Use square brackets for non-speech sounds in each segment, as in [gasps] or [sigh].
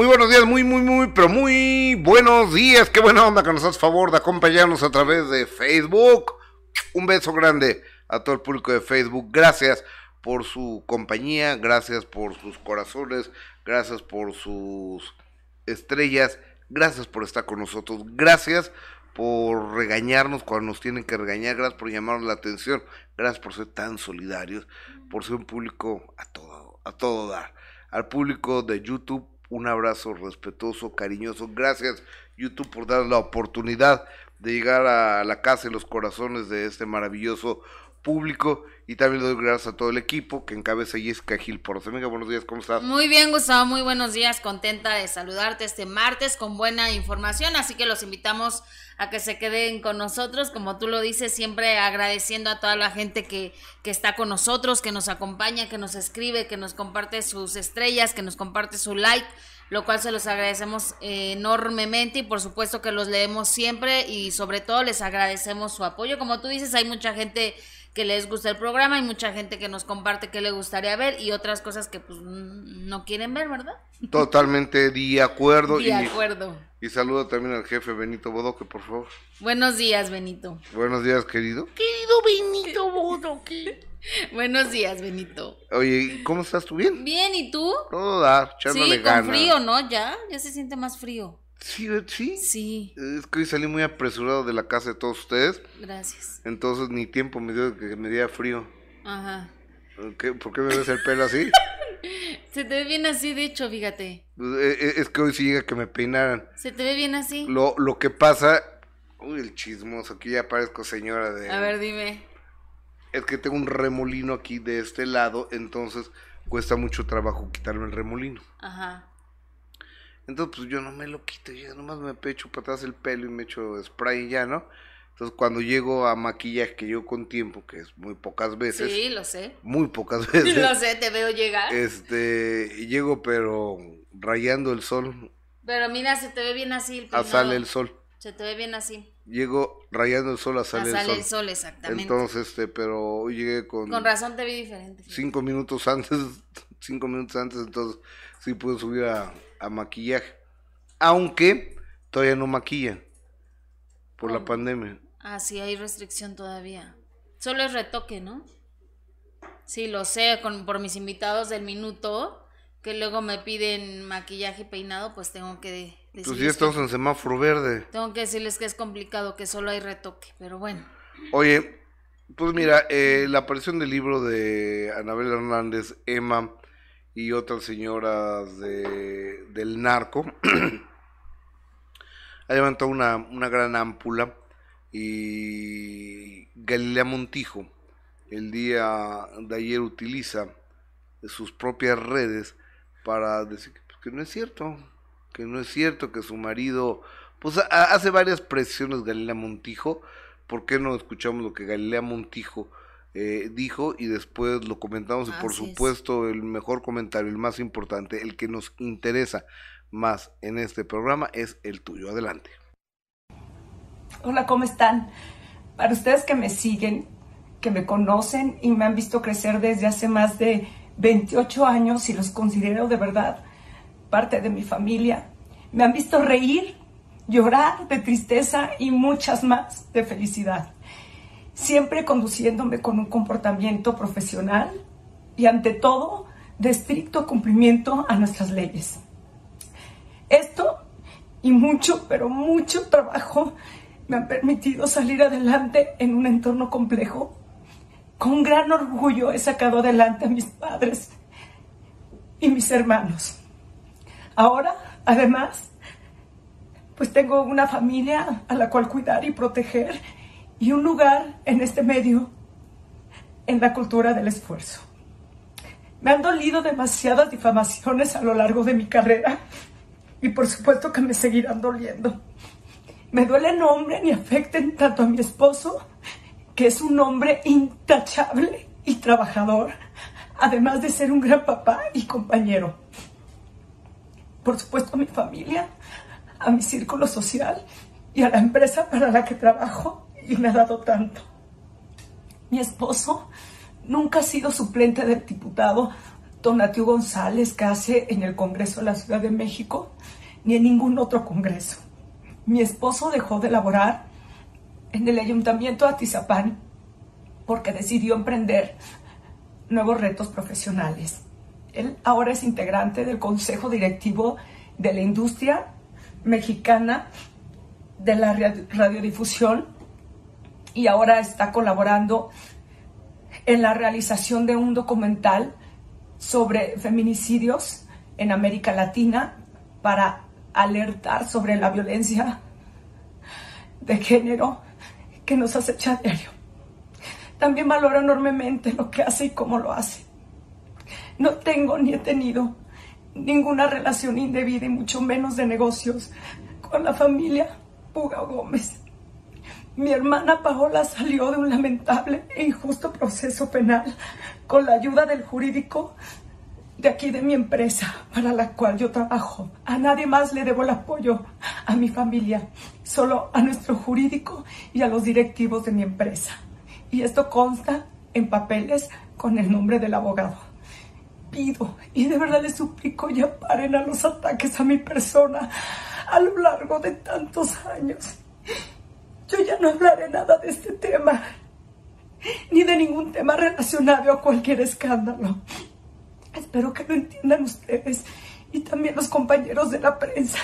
Muy buenos días, muy, muy, muy, pero muy buenos días. Qué buena onda que nos haces favor de acompañarnos a través de Facebook. Un beso grande a todo el público de Facebook. Gracias por su compañía, gracias por sus corazones, gracias por sus estrellas, gracias por estar con nosotros, gracias por regañarnos cuando nos tienen que regañar, gracias por llamarnos la atención, gracias por ser tan solidarios, por ser un público a todo, a todo dar. Al público de YouTube, un abrazo respetuoso, cariñoso. Gracias YouTube por dar la oportunidad de llegar a la casa y los corazones de este maravilloso público y también le doy gracias a todo el equipo que encabeza Jessica Gil por Amiga, buenos días, ¿cómo estás? Muy bien, Gustavo, muy buenos días, contenta de saludarte este martes con buena información, así que los invitamos a que se queden con nosotros, como tú lo dices, siempre agradeciendo a toda la gente que, que está con nosotros, que nos acompaña, que nos escribe, que nos comparte sus estrellas, que nos comparte su like lo cual se los agradecemos enormemente y por supuesto que los leemos siempre y sobre todo les agradecemos su apoyo. Como tú dices, hay mucha gente que les gusta el programa, hay mucha gente que nos comparte que le gustaría ver y otras cosas que pues no quieren ver, ¿verdad? Totalmente de acuerdo. De acuerdo. Y, saludo también al jefe Benito Bodoque, por favor. Buenos días, Benito. Buenos días, querido. Querido Benito Bodoque. [laughs] Buenos días, Benito. Oye, ¿cómo estás tú? ¿Bien? Bien, ¿y tú? Todo dar, echándole sí, con frío, ¿no? Ya, ya se siente más frío. Sí, sí. Sí. Es que hoy salí muy apresurado de la casa de todos ustedes. Gracias. Entonces ni tiempo me dio que me diera frío. Ajá. ¿Por qué, ¿Por qué me ves el pelo así? [laughs] Se te ve bien así, de hecho, fíjate. Pues, eh, eh, es que hoy sí llega que me peinaran. Se te ve bien así. Lo, lo que pasa. Uy, el chismoso, aquí ya parezco señora de. A ver, dime. Es que tengo un remolino aquí de este lado, entonces cuesta mucho trabajo quitarme el remolino. Ajá. Entonces, pues yo no me lo quito, ya nomás me pecho para atrás el pelo y me echo spray y ya, ¿no? Entonces, cuando llego a maquillaje, que yo con tiempo, que es muy pocas veces. Sí, lo sé. Muy pocas [laughs] veces. lo sé, te veo llegar. Este, llego, pero rayando el sol. Pero mira, se te ve bien así. El sale el sol. Se te ve bien así. Llego rayando el sol a sale, a sale el sol. exactamente. Entonces, este, pero hoy llegué con. Con razón te vi diferente. Cinco minutos antes, [laughs] cinco minutos antes, entonces sí pude subir a, a maquillaje. Aunque todavía no maquillan por la pandemia. Ah, sí, hay restricción todavía. Solo es retoque, ¿no? Sí, lo sé, con, por mis invitados del minuto, que luego me piden maquillaje y peinado, pues tengo que decirles. Pues ya estamos en semáforo verde. Tengo que decirles que es complicado, que solo hay retoque, pero bueno. Oye, pues mira, eh, la aparición del libro de Anabel Hernández, Emma y otras señoras de, del narco. [clears throat] Ha levantado una, una gran ámpula y Galilea Montijo el día de ayer utiliza sus propias redes para decir que, pues, no es cierto, que no es cierto, que su marido, pues hace varias presiones Galilea Montijo, ¿por qué no escuchamos lo que Galilea Montijo eh, dijo y después lo comentamos y por supuesto el mejor comentario, el más importante, el que nos interesa más en este programa es el tuyo. Adelante. Hola, ¿cómo están? Para ustedes que me siguen, que me conocen y me han visto crecer desde hace más de 28 años y los considero de verdad parte de mi familia, me han visto reír, llorar de tristeza y muchas más de felicidad, siempre conduciéndome con un comportamiento profesional y ante todo de estricto cumplimiento a nuestras leyes. Esto y mucho, pero mucho trabajo me han permitido salir adelante en un entorno complejo. Con gran orgullo he sacado adelante a mis padres y mis hermanos. Ahora, además, pues tengo una familia a la cual cuidar y proteger y un lugar en este medio en la cultura del esfuerzo. Me han dolido demasiadas difamaciones a lo largo de mi carrera y por supuesto que me seguirán doliendo. Me duele el nombre ni afecten tanto a mi esposo, que es un hombre intachable y trabajador, además de ser un gran papá y compañero. Por supuesto a mi familia, a mi círculo social y a la empresa para la que trabajo y me ha dado tanto. Mi esposo nunca ha sido suplente del diputado Tonatiu González que hace en el Congreso de la Ciudad de México, ni en ningún otro Congreso. Mi esposo dejó de laborar en el Ayuntamiento de Atizapán porque decidió emprender nuevos retos profesionales. Él ahora es integrante del Consejo Directivo de la Industria Mexicana de la Radiodifusión y ahora está colaborando en la realización de un documental sobre feminicidios en América Latina para alertar sobre la violencia de género que nos acecha a diario. También valoro enormemente lo que hace y cómo lo hace. No tengo ni he tenido ninguna relación indebida y mucho menos de negocios con la familia Puga Gómez. Mi hermana Paola salió de un lamentable e injusto proceso penal con la ayuda del jurídico de aquí de mi empresa para la cual yo trabajo. A nadie más le debo el apoyo, a mi familia, solo a nuestro jurídico y a los directivos de mi empresa. Y esto consta en papeles con el nombre del abogado. Pido y de verdad les suplico ya paren a los ataques a mi persona a lo largo de tantos años. Yo ya no hablaré nada de este tema, ni de ningún tema relacionado a cualquier escándalo. Espero que lo entiendan ustedes y también los compañeros de la prensa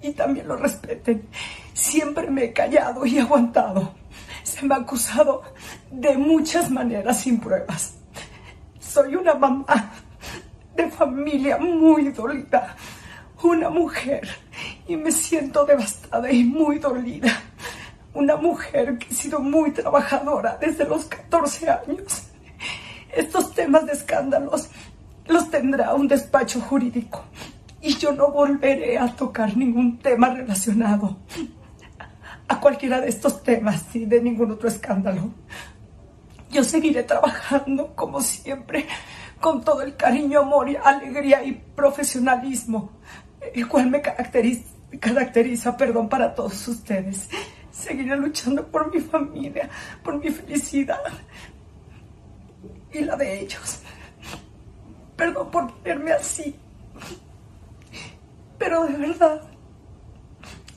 y también lo respeten. Siempre me he callado y aguantado. Se me ha acusado de muchas maneras sin pruebas. Soy una mamá de familia muy dolida, una mujer y me siento devastada y muy dolida una mujer que ha sido muy trabajadora desde los 14 años. Estos temas de escándalos los tendrá un despacho jurídico y yo no volveré a tocar ningún tema relacionado a cualquiera de estos temas ni de ningún otro escándalo. Yo seguiré trabajando como siempre con todo el cariño, amor, y alegría y profesionalismo, el cual me caracteriza, caracteriza perdón, para todos ustedes. Seguiré luchando por mi familia, por mi felicidad y la de ellos. Perdón por ponerme así. Pero de verdad,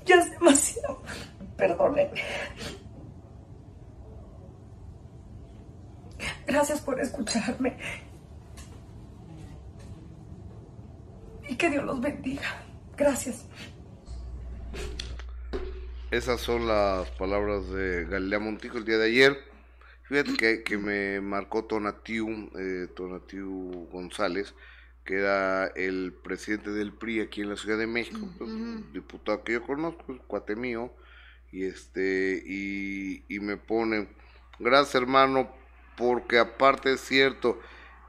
ya es demasiado. Perdónenme. Gracias por escucharme. Y que Dios los bendiga. Gracias. Esas son las palabras de Galilea Montijo el día de ayer. Fíjate que, me marcó Tonatiu, eh, Tonatiu González, que era el presidente del PRI aquí en la Ciudad de México, pues, diputado que yo conozco, cuate mío, y este, y, y me pone, gracias hermano, porque aparte es cierto,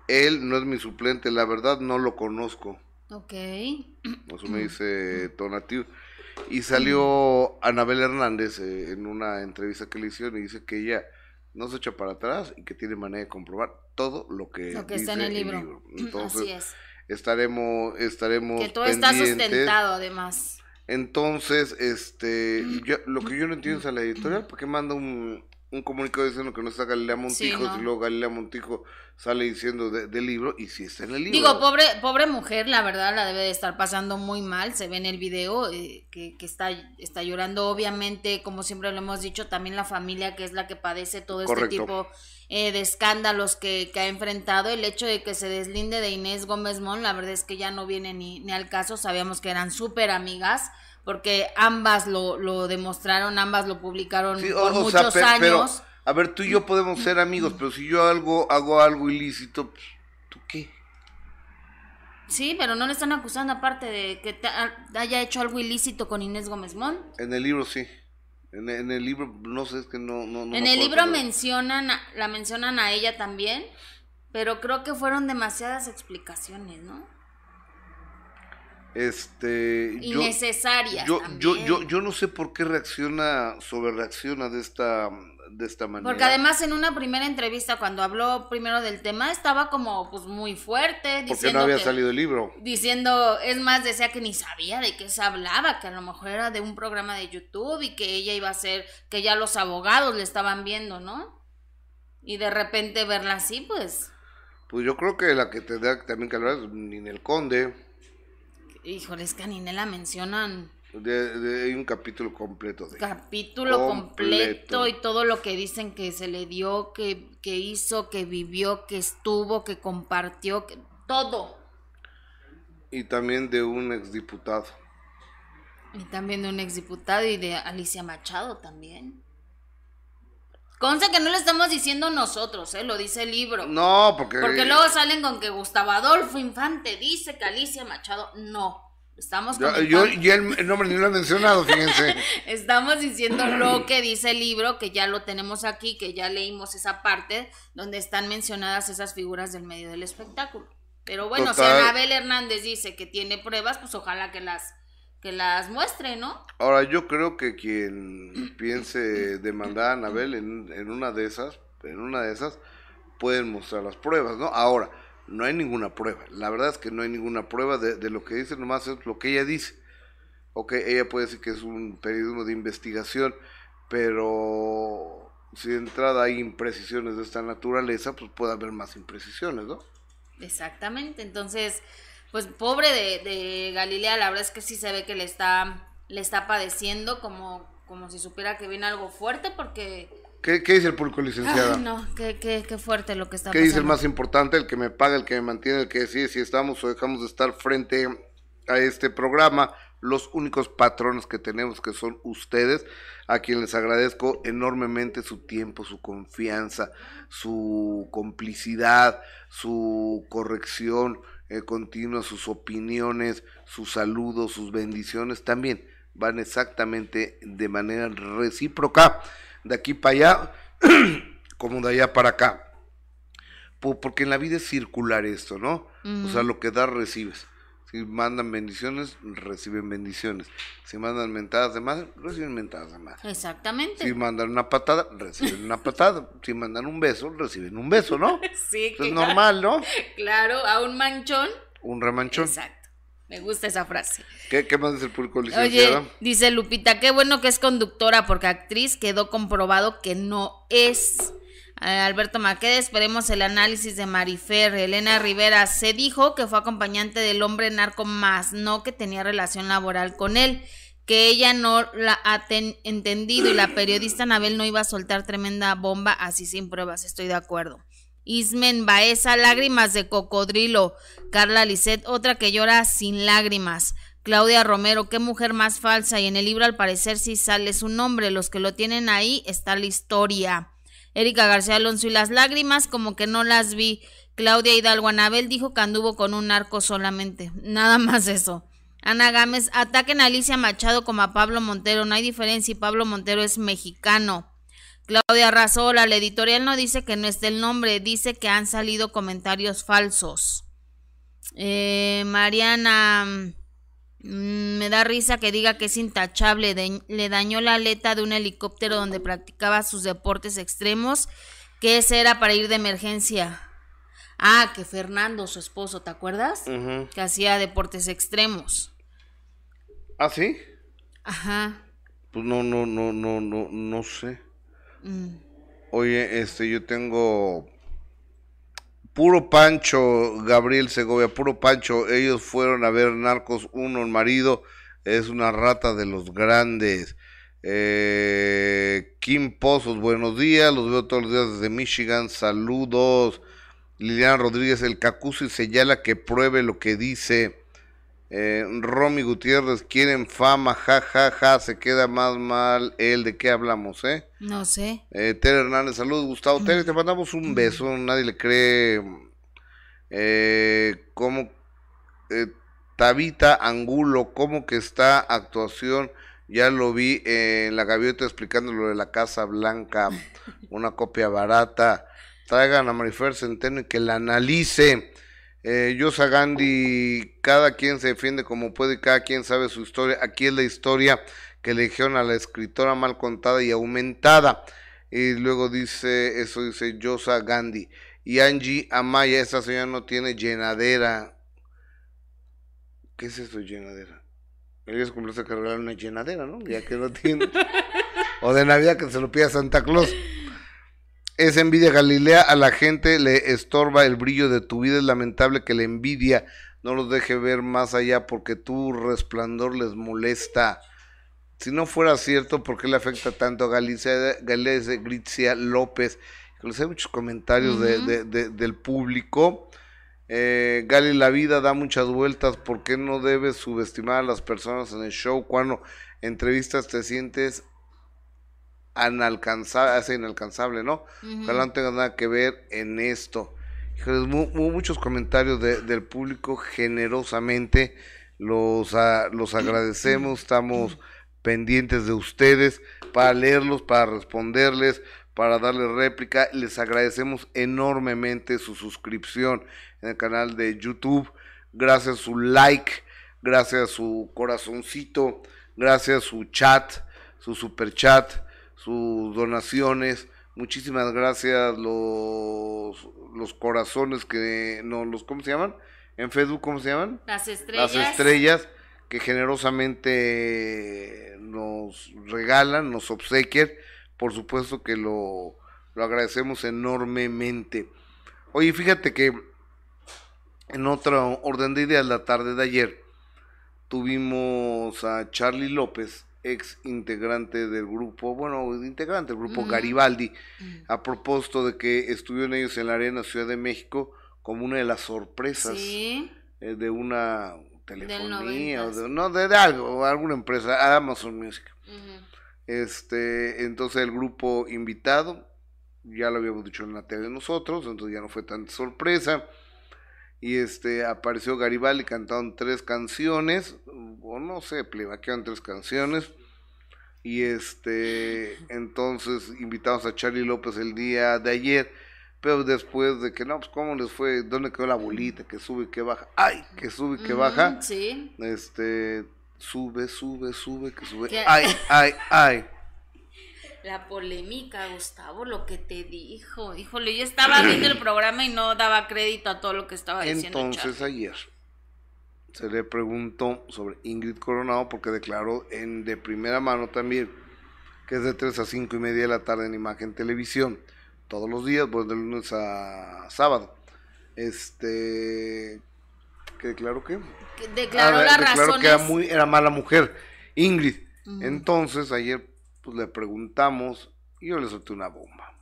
él no es mi suplente, la verdad no lo conozco. Ok. Eso me dice [clears throat] Tonatiu. Y salió Anabel Hernández eh, en una entrevista que le hicieron y dice que ella no se echa para atrás y que tiene manera de comprobar todo lo que, lo que está en el libro. [clears throat] Entonces, estaremos estaremos que todo está sustentado además. Entonces, este, lo que yo no entiendo es a la editorial, porque manda un, un comunicado diciendo que no está Galilea Montijo, y luego Galilea Montijo sale diciendo del libro, y si está en el libro. Digo, pobre, pobre mujer, la verdad la debe de estar pasando muy mal, se ve en el video eh, que, que, está, está llorando, obviamente, como siempre lo hemos dicho, también la familia que es la que padece todo este tipo eh, de escándalos que, que, ha enfrentado, el hecho de que se deslinde de Inés Gómez Mon, la verdad es que ya no viene ni, ni al caso, sabíamos que eran súper amigas, porque ambas lo, lo demostraron, ambas lo publicaron por muchos años. a ver, tú y yo podemos ser amigos, pero si yo algo, hago algo ilícito, pues, ¿tú qué? Sí, pero no le están acusando aparte de que haya hecho algo ilícito con Inés Gómez Mont. En el libro sí. En, el libro, no sé, es que no... no, en el libro mencionan, la mencionan a ella también, pero creo que fueron demasiadas explicaciones, ¿no? Este innecesarias yo, yo, yo, yo, no sé por qué reacciona, sobre reacciona de esta, de esta manera. Porque además en una primera entrevista, cuando habló primero del tema, estaba como pues muy fuerte. Porque no había salido el libro. Diciendo, es más, decía que ni sabía de qué se hablaba, que a lo mejor era de un programa de YouTube y que ella iba a ser, que ya los abogados le estaban viendo, ¿no? Y de repente verla así, pues... Pues yo creo que la que tendrá también que hablar es Ninel Conde. Híjole, es que a Ninel la mencionan De, de- hay un capítulo completo de capítulo Completo. completo y todo lo que dicen que se le dio, que, que hizo, que vivió, que estuvo, que compartió, que, todo. y también de un exdiputado. Y también de un exdiputado y de Alicia Machado también. Conce que no lo estamos diciendo nosotros, ¿eh? lo dice el libro. No, porque Porque luego salen con que Gustavo Adolfo Infante dice que Alicia Machado. No. Estamos yo, yo, el, el nombre ni lo he mencionado, fíjense. [laughs] Estamos diciendo lo [clears throat] que dice el libro, que ya lo tenemos aquí, que ya leímos esa parte donde están mencionadas esas figuras del medio del espectáculo. Pero bueno, si. Anabel Hernández dice que tiene pruebas, pues ojalá que las que las muestre, ¿no? Ahora, yo creo que quien [clears throat] piense demandar a Anabel en, en una de esas, en una de esas, pueden mostrar las pruebas, ¿no? Ahora, no hay ninguna prueba. La verdad es que no hay ninguna prueba de, de lo que dice, nomás es lo que ella dice. Ok, ella puede decir que es un periodismo de investigación, pero si de entrada hay imprecisiones de esta naturaleza, pues puede haber más imprecisiones, ¿no? Exactamente. Entonces, pues pobre de, de Galilea, la verdad es que sí se ve que le está, le está padeciendo como, como si supiera que viene algo fuerte, porque ¿Qué, qué dice el público, licenciada? Ay, no, qué, qué, qué fuerte lo que está ¿Qué pasando. dice el más importante? El que me paga, el que me mantiene, el que decide si estamos o dejamos de estar frente a este programa. Los únicos patrones que tenemos que son ustedes, a quien les agradezco enormemente su tiempo, su confianza, su complicidad, su corrección eh, continua, sus opiniones, sus saludos, sus bendiciones también van exactamente de manera recíproca, de aquí para allá, [clears throat] como de allá para acá. Po- Porque en la vida es circular esto, ¿no? O sea, lo que das, recibes. Si mandan bendiciones, reciben bendiciones. Si mandan mentadas de madre, reciben mentadas de madre. Exactamente. Si mandan una patada, reciben una patada. Si mandan un beso, reciben un beso, ¿no? [laughs] sí, Es normal, ¿no? Claro, a un manchón. Un remanchón. Exacto. Me gusta esa frase. ¿Qué, qué más dice el público, licenciada? Oye, dice Lupita, qué bueno que es conductora porque actriz quedó comprobado que no es. Alberto Maqueda, esperemos el análisis de Marifer. Elena Rivera, se dijo que fue acompañante del hombre narco más, no que tenía relación laboral con él, que ella no la ha ten- entendido y la periodista Anabel no iba a soltar tremenda bomba así sin pruebas, estoy de acuerdo. Ismen Baeza, lágrimas de cocodrilo. Carla Lisset, otra que llora sin lágrimas. Claudia Romero, qué mujer más falsa. Y en el libro al parecer sí sale su nombre. Los que lo tienen ahí está la historia. Erika García Alonso y las lágrimas como que no las vi. Claudia Hidalgo Anabel dijo que anduvo con un narco solamente. Nada más eso. Ana Gámez, ataquen a Alicia Machado como a Pablo Montero. No hay diferencia y Pablo Montero es mexicano. Claudia Razola, la editorial no dice que no esté el nombre, dice que han salido comentarios falsos. Eh, Mariana, me da risa que diga que es intachable, de- le dañó la aleta de un helicóptero donde practicaba sus deportes extremos, que ese era para ir de emergencia. Ah, que Fernando, su esposo, ¿te acuerdas? Que hacía deportes extremos. ¿Ah, sí? Ajá. Pues no, no, no, no, no, no sé. Mm. Oye, este, yo tengo puro Pancho, Gabriel Segovia, puro Pancho. Ellos fueron a ver Narcos 1, el marido es una rata de los grandes. Eh, Kim Pozos, buenos días, los veo todos los días desde Michigan, saludos. Liliana Rodríguez, el y señala que pruebe lo que dice. Eh, Romy Gutiérrez, quieren fama, ja, ja, ja, se queda más mal él, ¿de qué hablamos, eh? No sé. Eh, Tere Hernández, saludos, Gustavo. Tere, te mandamos un beso, nadie le cree. Eh, ¿Cómo? eh, Tabita Angulo, ¿cómo que está actuación? Ya lo vi en la gaviota explicando lo de la Casa Blanca, [laughs] una copia barata. Traigan a Marifer Centeno y que la analice. Eh, Yosa Gandhi, cada quien se defiende como puede y cada quien sabe su historia. Aquí es la historia que le dijeron a la escritora mal contada y aumentada. Y luego dice, eso dice Yosa Gandhi. Y Angie Amaya, esa señora no tiene llenadera. ¿Qué es eso, llenadera? Ella es como que regalar una llenadera, ¿no? Ya que no tiene. [laughs] o de Navidad que se lo pida Santa Claus. Es envidia Galilea, a la gente le estorba el brillo de tu vida, es lamentable que la envidia no los deje ver más allá porque tu resplandor les molesta. Si no fuera cierto, ¿por qué le afecta tanto a Galicia, Galicia Gritzia López? Hay muchos comentarios de, del público. Eh, Gali, la vida da muchas vueltas. ¿Por qué no debes subestimar a las personas en el show? Cuando entrevistas te sientes inalcanzable, inalcanzable, ¿no? Ojalá no tenga nada que ver en esto. muchos comentarios del público generosamente. Los, los agradecemos, estamos pendientes de ustedes para leerlos, para responderles, para darles réplica. Les agradecemos enormemente su suscripción en el canal de YouTube. Gracias a su like, gracias a su corazoncito, gracias a su chat, su super chat, sus donaciones. Muchísimas gracias los, los corazones que no los ¿cómo se llaman? En Facebook ¿cómo se llaman? Las estrellas. Las estrellas que generosamente nos regalan, nos obsequian. Por supuesto que lo, lo agradecemos enormemente. Oye, fíjate que en otro orden de ideas, la tarde de ayer, tuvimos a Charlie López, ex integrante del grupo, bueno, integrante del grupo Garibaldi, a propósito de que estuvieron ellos en la Arena Ciudad de México como una de las sorpresas eh, de una telefonía o de, no de, algo, alguna empresa, Amazon Music. Este, entonces el grupo invitado, ya lo habíamos dicho en la tele nosotros, entonces ya no fue tanta sorpresa y este apareció Garibaldi, cantaron tres canciones, o no sé, plebaquearon tres canciones, y este, entonces invitamos a Charlie López el día de ayer, pero después de que, no, pues cómo les fue, dónde quedó la bolita, que sube, que baja, ay, que sube, que baja, sí. este, sube, sube, sube, que sube, ay, ay, ay la polémica, Gustavo, lo que te dijo. Híjole, yo estaba viendo el programa y no daba crédito a todo lo que estaba diciendo. Entonces ayer se le preguntó sobre Ingrid Coronado porque declaró en de primera mano también que es de 3 a 5 y media de la tarde en Imagen Televisión, todos los días, pues de lunes a sábado. Este, que declaró que... Declaró ah, las declaró que era, muy, era mala mujer, Ingrid. Entonces ayer pues le preguntamos y yo le solté una bomba.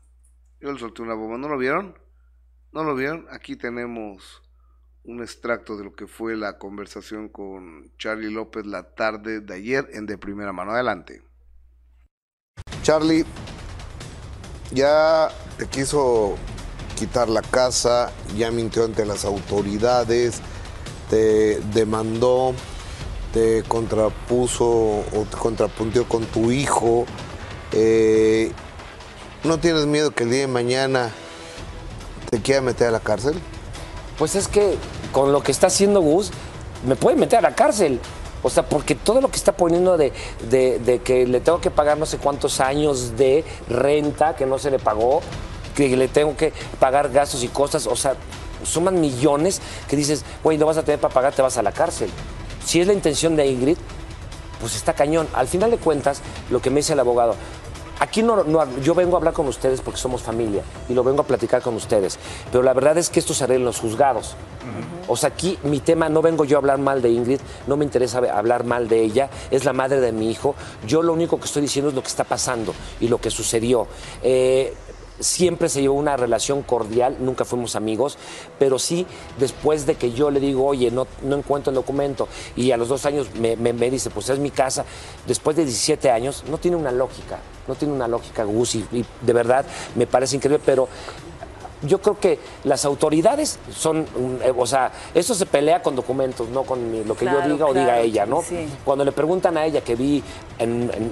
Yo le solté una bomba. ¿No lo vieron? ¿No lo vieron? Aquí tenemos un extracto de lo que fue la conversación con Charlie López la tarde de ayer en de primera mano. Adelante. Charlie, ya te quiso quitar la casa, ya mintió ante las autoridades, te demandó te contrapuso o te contrapuntió con tu hijo. Eh, ¿No tienes miedo que el día de mañana te quiera meter a la cárcel? Pues es que con lo que está haciendo Gus, me puede meter a la cárcel. O sea, porque todo lo que está poniendo de, de, que le tengo que pagar no sé cuántos años de renta que no se le pagó, que le tengo que pagar gastos y cosas, o sea, suman millones que dices, güey, no vas a tener para pagar, te vas a la cárcel si es la intención de Ingrid, pues está cañón. Al final de cuentas, lo que me dice el abogado, aquí no, yo vengo a hablar con ustedes porque somos familia y lo vengo a platicar con ustedes, pero la verdad es que esto se arregla en los juzgados. O sea, aquí mi tema, no vengo yo a hablar mal de Ingrid, no me interesa hablar mal de ella, es la madre de mi hijo. Yo lo único que estoy diciendo es lo que está pasando y lo que sucedió. Eh, siempre se llevó una relación cordial, nunca fuimos amigos, pero sí después de que yo le digo, oye, no, no encuentro el documento, y a los dos años me, dice, pues es mi casa, después de 17 años, no tiene una lógica, no tiene una lógica, Gus, y, de verdad me parece increíble, pero yo creo que las autoridades son, eh, o sea, eso se pelea con documentos, no con lo que yo diga o diga ella, ¿no? Cuando le preguntan a ella que vi,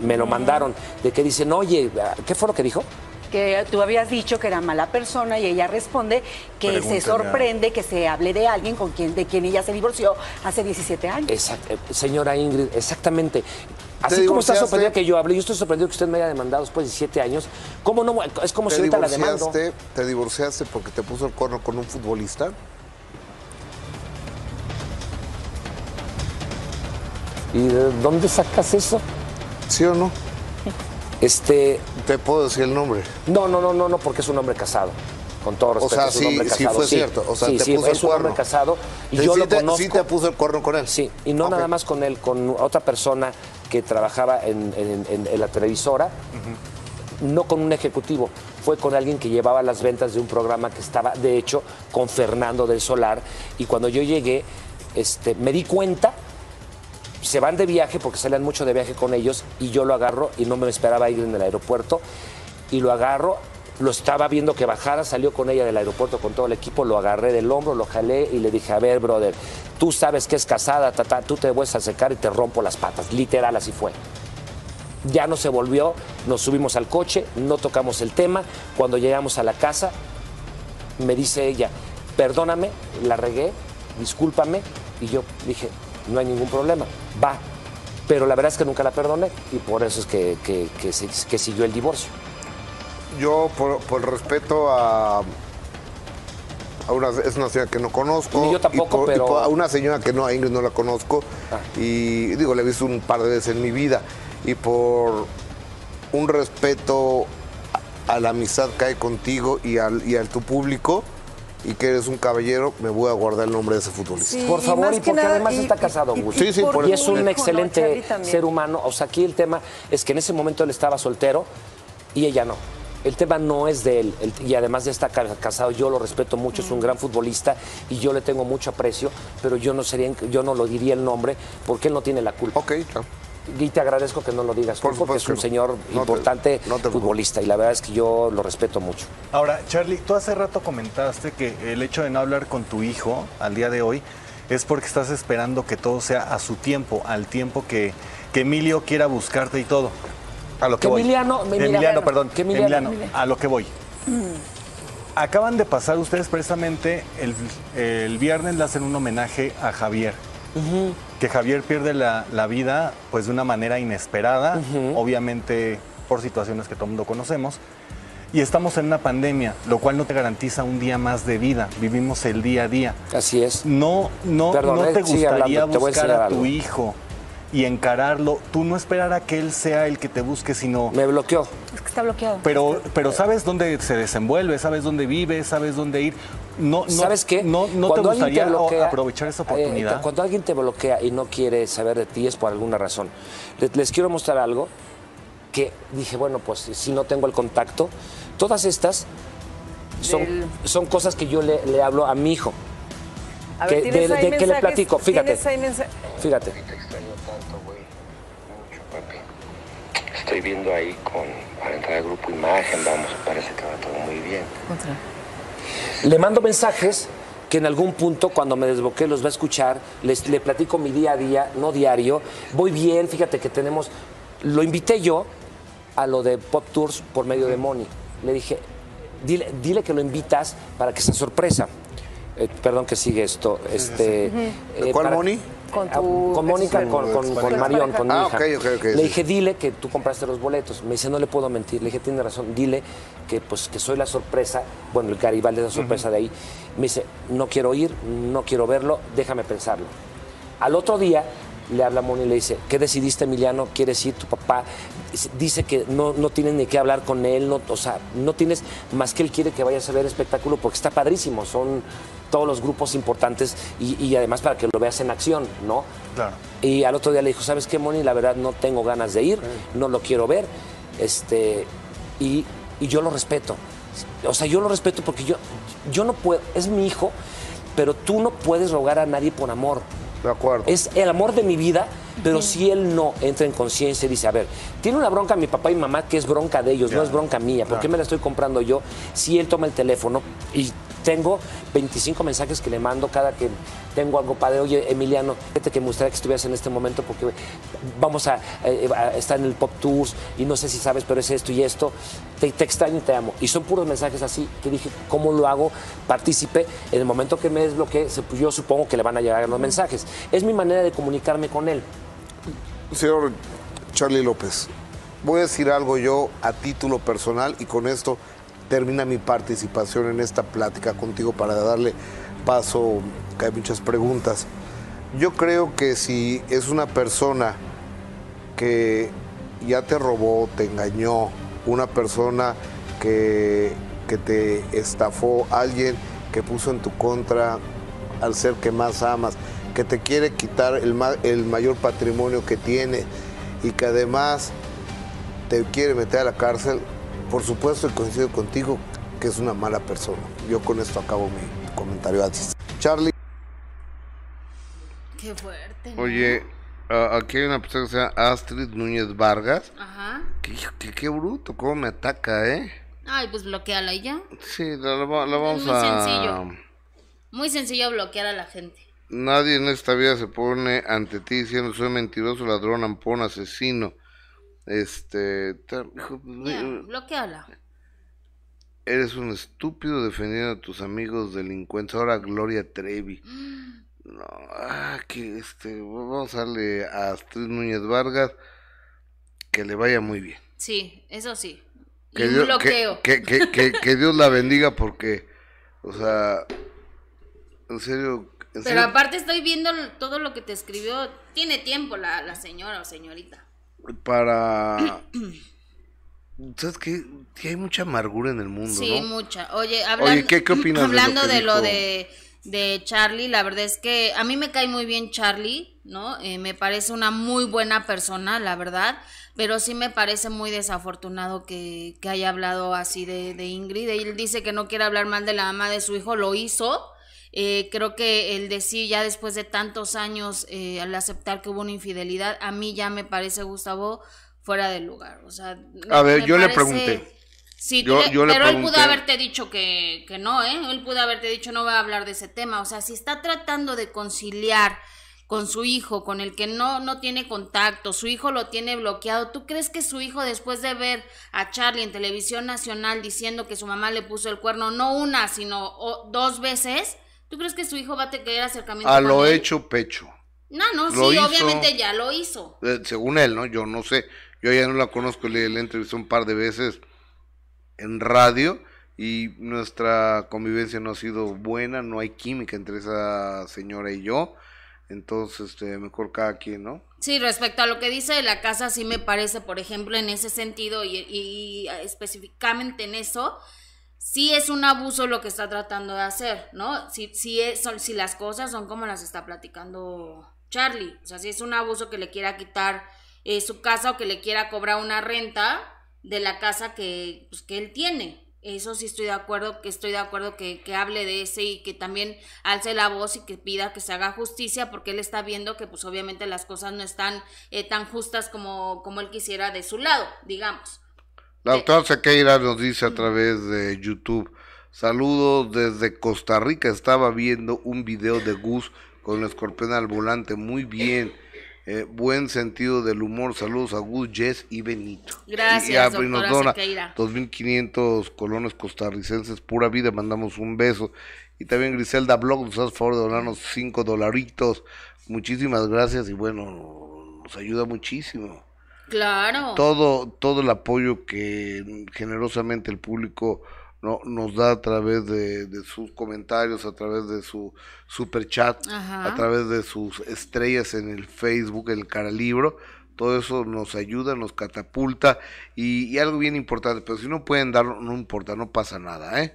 me lo mandaron, de que dicen, oye, ¿qué fue lo que dijo? Que tú habías dicho que era mala persona y ella responde que se sorprende que se hable de alguien con quien, de quien ella se divorció hace 17 años. Eh, señora Ingrid, exactamente. Así como está sorprendida que yo hable, yo estoy sorprendido que usted me haya demandado después de 17 años. ¿Cómo no? Es como si ahorita la demando. ¿Te divorciaste porque te puso el corno con un futbolista? ¿Y de dónde sacas eso? ¿Sí o no? [laughs] Este. ¿Te puedo decir el nombre? No, no, no, no, no, porque es un hombre casado. Con todo respeto, O sea, es un sí, hombre sí casado. fue cierto. O sea, sí, te sí, puso el es un hombre casado y Sí yo lo te- conozco. Sí te puso el cuerno con él. Sí, y no nada más con él, con otra persona que trabajaba en, en- en- en la televisora, no con un ejecutivo, fue con alguien que llevaba las ventas de un programa que estaba, de hecho, con Fernando del Solar. Y cuando yo llegué, este, me di cuenta, se van de viaje porque salen mucho de viaje con ellos, y yo lo agarro y no me esperaba ir en el aeropuerto, y lo agarro. Lo estaba viendo que bajara, salió con ella del aeropuerto con todo el equipo, lo agarré del hombro, lo jalé y le dije, a ver, brother, tú sabes que es casada, tata, tú te vuelves a secar y te rompo las patas. Literal, así fue. Ya no se volvió, nos subimos al coche, no tocamos el tema. Cuando llegamos a la casa, me dice ella, perdóname, la regué, discúlpame. Y yo dije, no hay ningún problema, va. Pero la verdad es que nunca la perdoné y por eso es que, que- que siguió el divorcio. Yo, por, por respeto a. a una, es una señora que no conozco. Ni yo tampoco, y por- y pero- por- a una señora que no, a Ingrid no la conozco. Ah. Y digo, la he visto un par de veces en mi vida. Y por un respeto a, a la amistad que hay contigo y al, y al tu público, y que eres un caballero, me voy a guardar el nombre de ese futbolista. Sí, Por favor, y que porque nada- además y- está casado, y- Gus. Sí, sí, por Y es un excelente ser humano. O sea, aquí el tema es que en ese momento él estaba soltero y ella no. El tema no es de él. El- y además de estar ca- casado, yo lo respeto mucho, es un gran futbolista y yo le tengo mucho aprecio, pero yo no sería, yo no lo diría el nombre porque él no tiene la culpa. Ok, ya. Y te agradezco que no lo digas tú, Por porque es un señor no. No te- importante no te preocupes. futbolista y la verdad es que yo lo respeto mucho. Ahora, Charlie, tú hace rato comentaste que el hecho de no hablar con tu hijo al día de hoy es porque estás esperando que todo sea a su tiempo, al tiempo que, que Emilio quiera buscarte y todo. A lo que Que voy. Emiliano- Emiliano, Emiliano, perdón. que Emiliano. Emiliano, a lo que voy. Acaban de pasar ustedes precisamente el, el viernes le hacen un homenaje a Javier. Que Javier pierde la, la vida pues de una manera inesperada, obviamente por situaciones que todo el mundo conocemos. Y estamos en una pandemia, lo cual no te garantiza un día más de vida. Vivimos el día a día. Así es. No, no, Perdón, no eh, te gustaría hablando, te voy a buscar a tu hijo y encararlo. Tú no esperar a que él sea el que te busque, sino Me bloqueó. Es que está bloqueado. pero, pero sabes dónde se desenvuelve, sabes dónde vive, sabes dónde ir. No, no, ¿Sabes qué? No, no te Cuando gustaría bloquea, aprovechar esa eh, oportunidad. cuando alguien te bloquea y no quiere saber de ti es por alguna razón. Les, les quiero mostrar algo que dije, bueno, pues si no tengo el contacto, todas estas son, Del- son cosas que yo le, le hablo a mi hijo. A que- ¿tienes de- de qué le platico? Fíjate. ¿Tienes ahí mensa- Fíjate. Estoy viendo ahí con, para entrar al grupo Imagen, vamos, parece que va todo muy bien. Le mando mensajes que en algún punto cuando me desbloquee los va a escuchar, les, le platico mi día a día, no diario. Voy bien, fíjate que tenemos... Lo invité yo a lo de Pop Tours por medio de Moni. Le dije, dile, dile que lo invitas para que sea sorpresa. Eh, perdón que sigue esto. Este, eh, ¿Cuál para- Moni? Con Ah, tu con Mónica, con, con, con Marión, con mi Ah, hija. ok, ok, ok, Le sí. dije, dile que tú compraste los boletos. Me dice, no le puedo mentir. Le dije, tiene razón, dile que pues que soy la sorpresa, bueno, el Garibaldi es la sorpresa de ahí. Me dice, no quiero ir, no quiero verlo, déjame pensarlo. Al otro día le habla Moni y le dice, ¿qué decidiste, Emiliano? ¿Quieres ir? Tu papá Dice- que no, no tienes ni que hablar con él, no, o sea, no tienes más que él quiere que vayas a ver espectáculo porque está padrísimo, son todos los grupos importantes y, y además para que lo veas en acción, ¿no? Claro. Y al otro día le dijo, ¿sabes qué, Moni? La verdad no tengo ganas de ir, no lo quiero ver. Este, y, y yo lo respeto. O sea, yo lo respeto porque yo, yo no puedo, es mi hijo, pero tú no puedes rogar a nadie por amor. De acuerdo. Es el amor de mi vida, pero si él no entra en conciencia y dice, a ver, tiene una bronca mi papá y mamá que es bronca de ellos, no es bronca mía, ¿por qué me la estoy comprando yo? Si él toma el teléfono y tengo 25 mensajes que le mando cada que tengo algo padre, oye Emiliano, fíjate que me gustaría que estuvieras en este momento porque vamos a, eh, a estar en el Pop Tours y no sé si sabes, pero es esto y esto, te, te extraño y te amo. Y son puros mensajes así que dije, ¿cómo lo hago? Partícipe, en el momento que me desbloqueé, se- yo supongo que le van a llegar los mensajes. Es mi manera de comunicarme con él. Señor Charlie López, voy a decir algo yo a título personal y con esto termina mi participación en esta plática contigo para darle paso, que hay muchas preguntas. Yo creo que si es una persona que ya te robó, te engañó, una persona que, que te estafó, alguien que puso en tu contra al ser que más amas, que te quiere quitar el, el mayor patrimonio que tiene y que además te quiere meter a la cárcel, por supuesto, y coincido contigo, que es una mala persona. Yo con esto acabo mi comentario. Charlie. Qué fuerte. Oye, aquí hay una persona que se llama Astrid Núñez Vargas. Ajá. Qué, bruto, cómo me ataca, ¿eh? Ay, pues bloqueala y ya. Sí, la, vamos a... Muy sencillo. Muy sencillo bloquear a la gente. Nadie en esta vida se pone ante ti diciendo soy mentiroso, ladrón, ampón, asesino. Este. bloqueala. Eres un estúpido defendiendo a tus amigos delincuentes. Ahora Gloria Trevi. [gasps] No, ah, que este. Vamos a darle a Astrid Núñez Vargas que le vaya muy bien. Sí, eso sí. Que Dios, bloqueo. Que, que, Dios la bendiga porque, o sea, en serio. Pero aparte estoy viendo todo lo que te escribió. Tiene tiempo la, la señora o señorita para... [clears throat] ¿Sabes qué? hay mucha amargura en el mundo, sí, mucha. Oye, hablando, ¿qué, opinas hablando de lo, de, de, Charlie, la verdad es que a mí me cae muy bien Charlie, ¿no? Eh, me parece una muy buena persona, la verdad, pero sí me parece muy desafortunado que, que haya hablado así de, de Ingrid. Él dice que no quiere hablar mal de la ama de su hijo, lo hizo, eh, creo que el decir ya después de tantos años, eh, al aceptar que hubo una infidelidad, a mí ya me parece, Gustavo, fuera del lugar. O sea, a ver, yo le pregunté. Sí, pero él pudo haberte dicho que, que no, ¿eh? Él pudo haberte dicho no va a hablar de ese tema. O sea, si está tratando de conciliar con su hijo, con el que no, no tiene contacto, su hijo lo tiene bloqueado. ¿Tú crees que su hijo, después de ver a Charlie en televisión nacional diciendo que su mamá le puso el cuerno, no una, sino dos veces, ¿Tú crees que su hijo va a tener acercamiento? A lo hecho pecho. No, no, sí, obviamente ya lo hizo. Eh, según él, ¿no? Yo no sé. Yo ya no la conozco, le, le entrevisté un par de veces en radio y nuestra convivencia no ha sido buena, no hay química entre esa señora y yo. Entonces, este, mejor cada quien, ¿no? Sí, respecto a lo que dice de la casa, sí me parece, por ejemplo, en ese sentido y, y específicamente en eso, sí es un abuso lo que está tratando de hacer, ¿no? Si, si, es, si las cosas son como las está platicando Charlie, o sea, si es un abuso que le quiera quitar eh, su casa o que le quiera cobrar una renta de la casa que, pues, que él tiene. Eso sí estoy de acuerdo, que estoy de acuerdo que, que, hable de ese y que también alce la voz y que pida que se haga justicia porque él está viendo que pues obviamente las cosas no están eh, tan justas como, como él quisiera de su lado, digamos. La doctora Sequeira nos dice a través de YouTube, saludos desde Costa Rica, estaba viendo un video de Gus con el escorpión al volante, muy bien, eh, buen sentido del humor, saludos a Gus, Jess y Benito. Gracias, y, nos dona 2.500 colones costarricenses, pura vida, mandamos un beso. Y también Griselda Blog nos hace favor de donarnos 5 dolaritos, muchísimas gracias. Y bueno, nos ayuda muchísimo. Claro. Todo, todo el apoyo que generosamente el público no, nos da a través de, sus comentarios, a través de su super chat, a través de sus estrellas en el Facebook, en el Caralibro. Todo eso nos ayuda, nos catapulta y, algo bien importante, pero si no pueden dar, no importa, no pasa nada, ¿eh?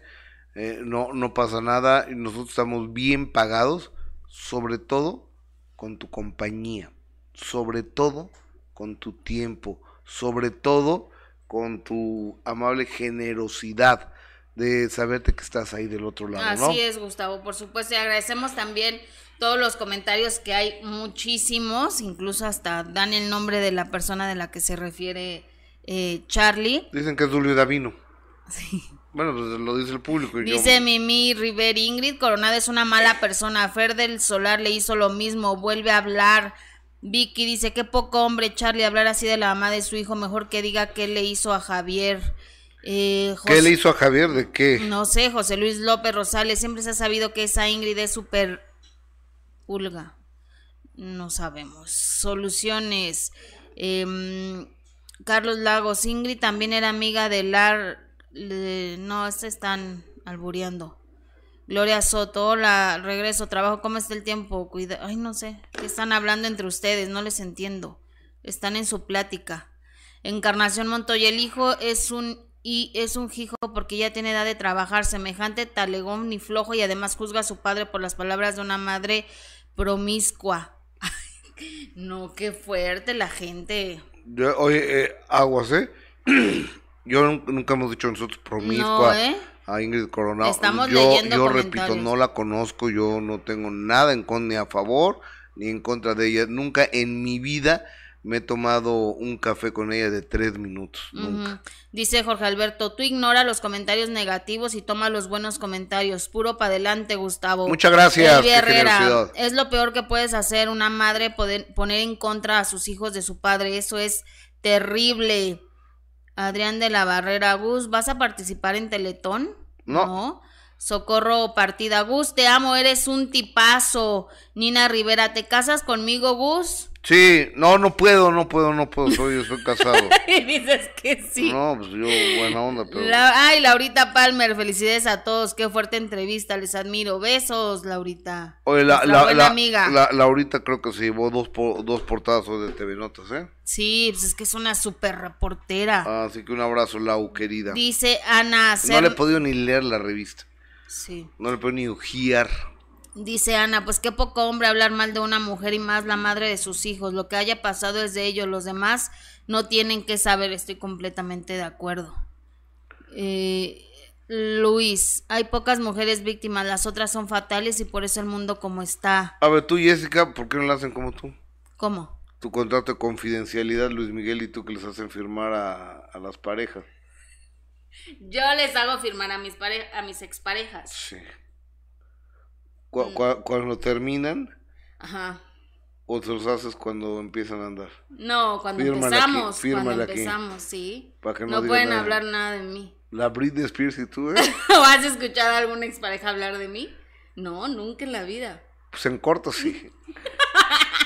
¿eh? no, no pasa nada y nosotros estamos bien pagados, sobre todo con tu compañía, sobre todo con tu tiempo, sobre todo con tu amable generosidad de saberte que estás ahí del otro lado. Así es, Gustavo, por supuesto, y agradecemos también todos los comentarios que hay muchísimos, incluso hasta dan el nombre de la persona de la que se refiere eh, Charlie. Dicen que es Julio Davino. Sí. Bueno, pues lo dice el público. dice Mimi River, Ingrid Coronada es una mala persona. Fer del Solar le hizo lo mismo, vuelve a hablar Vicky dice, qué poco hombre Charlie hablar así de la mamá de su hijo, mejor que diga qué le hizo a Javier. Eh, ¿Qué le hizo a Javier? ¿De qué? No sé, José Luis López Rosales, siempre se ha sabido que esa Ingrid es súper pulga. No sabemos. Soluciones. Em, Carlos Lagos, Ingrid también era amiga de Lar... no, se están albureando. Gloria Soto, hola, regreso, trabajo, ¿cómo está el tiempo? Cuida, ay, no sé, ¿qué están hablando entre ustedes? No les entiendo. Están en su plática. Encarnación Montoya, el hijo es un y es un hijo porque ya tiene edad de trabajar, semejante talegón ni flojo y además juzga a su padre por las palabras de una madre promiscua. [laughs] no, qué fuerte la gente. oye, eh, aguas, ¿eh? [clears throat] Yo nunca hemos dicho nosotros promiscua ¿eh? A Ingrid Coronado. Estamos yo, leyendo Yo repito, no la conozco, yo no tengo nada en contra ni a favor ni en contra de ella. Nunca en mi vida me he tomado un café con ella de tres minutos. Nunca. Dice Jorge Alberto, tú ignora los comentarios negativos y toma los buenos comentarios. Puro para adelante, Gustavo. Muchas gracias. Herrera, es lo peor que puedes hacer una madre poder poner en contra a sus hijos de su padre. Eso es terrible. Adrián de la Barrera, Gus, ¿vas a participar en Teletón? No. Socorro Partida, Gus, te amo, eres un tipazo. Nina Rivera, ¿te casas conmigo, Gus? Sí, no, no puedo, no puedo, no puedo, soy, soy casado. [laughs] y dices que sí. No, pues yo, buena onda, pero... ay, Laurita Palmer, felicidades a todos, qué fuerte entrevista, les admiro. Besos, Laurita. Oye, la, la, buena amiga. La, Laurita creo que se llevó dos, dos portazos de TV Notas, ¿eh? Sí, pues es que es una súper reportera. Así que un abrazo, Lau, querida. Dice Ana... No le he podido ni leer la revista. Sí. No le puedo ni ojear. Dice Ana, pues qué poco hombre hablar mal de una mujer y más la madre de sus hijos. Lo que haya pasado es de ellos, los demás no tienen que saber, estoy completamente de acuerdo. Eh, Luis, hay pocas mujeres víctimas, las otras son fatales y por eso el mundo como está. A ver, tú Jessica, ¿por qué no la hacen como tú? ¿Cómo? Tu contrato de confidencialidad, Luis Miguel, y tú que les hacen firmar a, a las parejas. Yo les hago firmar a mis, pare a mis exparejas. Sí. Mm. cuando terminan. Ajá. ¿O te los haces cuando empiezan a andar? No, cuando empezamos. cuando empezamos, sí. no, pueden hablar nada de mí. La Britney Spears y tú, ¿eh? [laughs] ¿O has escuchado a alguna expareja hablar de mí? No, nunca en la vida. Pues en corto sí.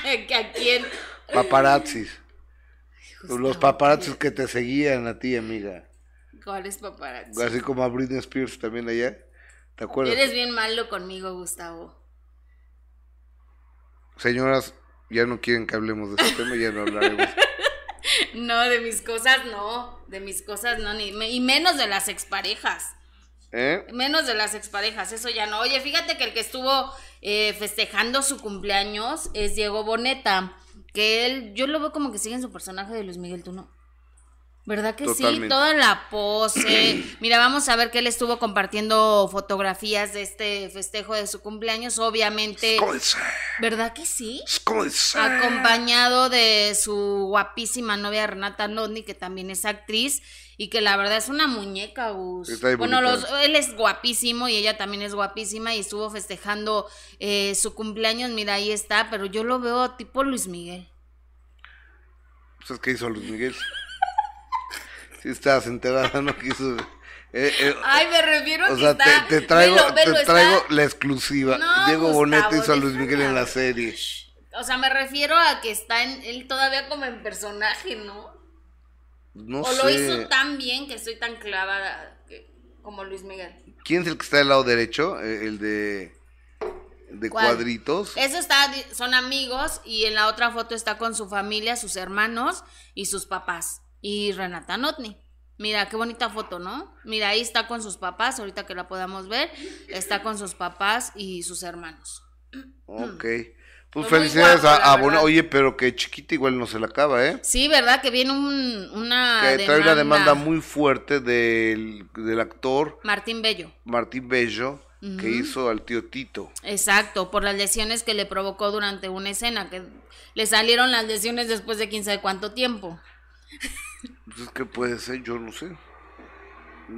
¿Que [laughs] ¿A quién? Paparazzis. Los paparazzis que te seguían a ti, amiga. ¿Cuáles paparazzis? Así como a Britney Spears también allá. ¿Te acuerdas? Eres bien malo conmigo, Gustavo. Señoras, ya no quieren que hablemos de este tema, ya no hablaremos. [laughs] no, de mis cosas no, de mis cosas no, ni, y menos de las exparejas. ¿Eh? Menos de las exparejas, eso ya no. Oye, fíjate que el que estuvo eh, festejando su cumpleaños es Diego Boneta, que él, yo lo veo como que sigue en su personaje de Luis Miguel, ¿tú no? ¿Verdad que sí? Toda la pose. [clears throat] Mira, vamos a ver que él estuvo compartiendo fotografías de este festejo de su cumpleaños, obviamente. ¿Verdad que sí? Acompañado de su guapísima novia Renata Nodni, que también es actriz y que la verdad es una muñeca, Gus. Bueno, él es guapísimo y ella también es guapísima y estuvo festejando eh, su cumpleaños, mira, ahí está, pero yo lo veo tipo Luis Miguel. Pues ¿qué hizo Luis Miguel? Si estás enterada, no quiso. Eh, eh, Ay, me refiero a o sea, te, traigo, te traigo la exclusiva. Diego Boneta hizo a Luis Miguel en la serie. O sea, me refiero a que está en, él todavía como en personaje, ¿no? No o lo hizo tan bien que estoy tan clavada como Luis Miguel. ¿Quién es el que está del lado derecho? Eh, el de de cuadritos. Eso está, son amigos y en la otra foto está con su familia, sus hermanos y sus papás y Renata Notni. Mira, qué bonita foto, ¿no? Mira, ahí está con sus papás, ahorita que la podamos ver, está con sus papás y sus hermanos. Ok. Pues felicidades a, Oye, pero que chiquita igual no se la acaba, ¿eh? Sí, ¿verdad? Que viene un, una que trae una demanda muy fuerte del, actor... Martín Bello. Martín Bello, que hizo al tío Tito. Exacto, por las lesiones que le provocó durante una escena, que le salieron las lesiones después de quién sabe cuánto tiempo. Pues es que puede ser, yo no sé.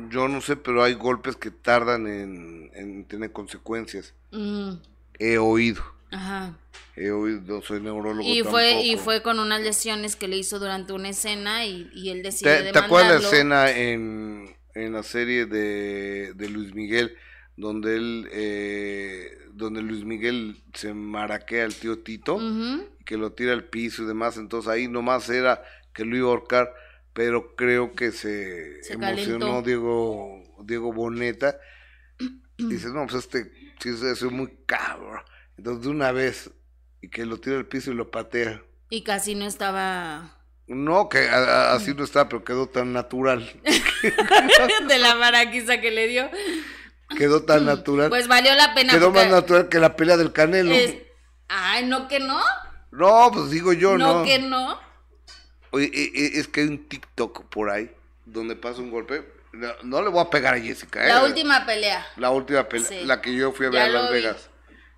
Yo no sé, pero hay golpes que tardan en, tener consecuencias. Mm. He oído. Ajá. He oído, soy neurólogo. Y fue, y fue con unas lesiones que le hizo durante una escena y, y él decidió ¿Te, acuerdas la escena en, en la serie de, de Luis Miguel donde él, eh, donde Luis Miguel se maraquea al tío Tito, y que lo tira al piso y demás, entonces ahí nomás era que lo iba a ahorcar, pero creo que se, emocionó Diego, Diego Boneta. [clears throat] dice, no, pues este sí es muy cabrón. Entonces de una vez, y que lo tira al piso y lo patea. Y casi no estaba No, que así no está, pero quedó tan natural. [laughs] de la maraquiza que le dio. Quedó tan [clears throat] natural. Pues valió la pena. Quedó más natural que la pelea del Canelo. Ay, ¿no que no? No, pues digo yo, ¿no? No que no. Oye, e, e, es que hay un TikTok por ahí donde pasa un golpe. No, le voy a pegar a Jessica, ¿eh? La última pelea. La última pelea, la que yo fui a ver a Las Vegas.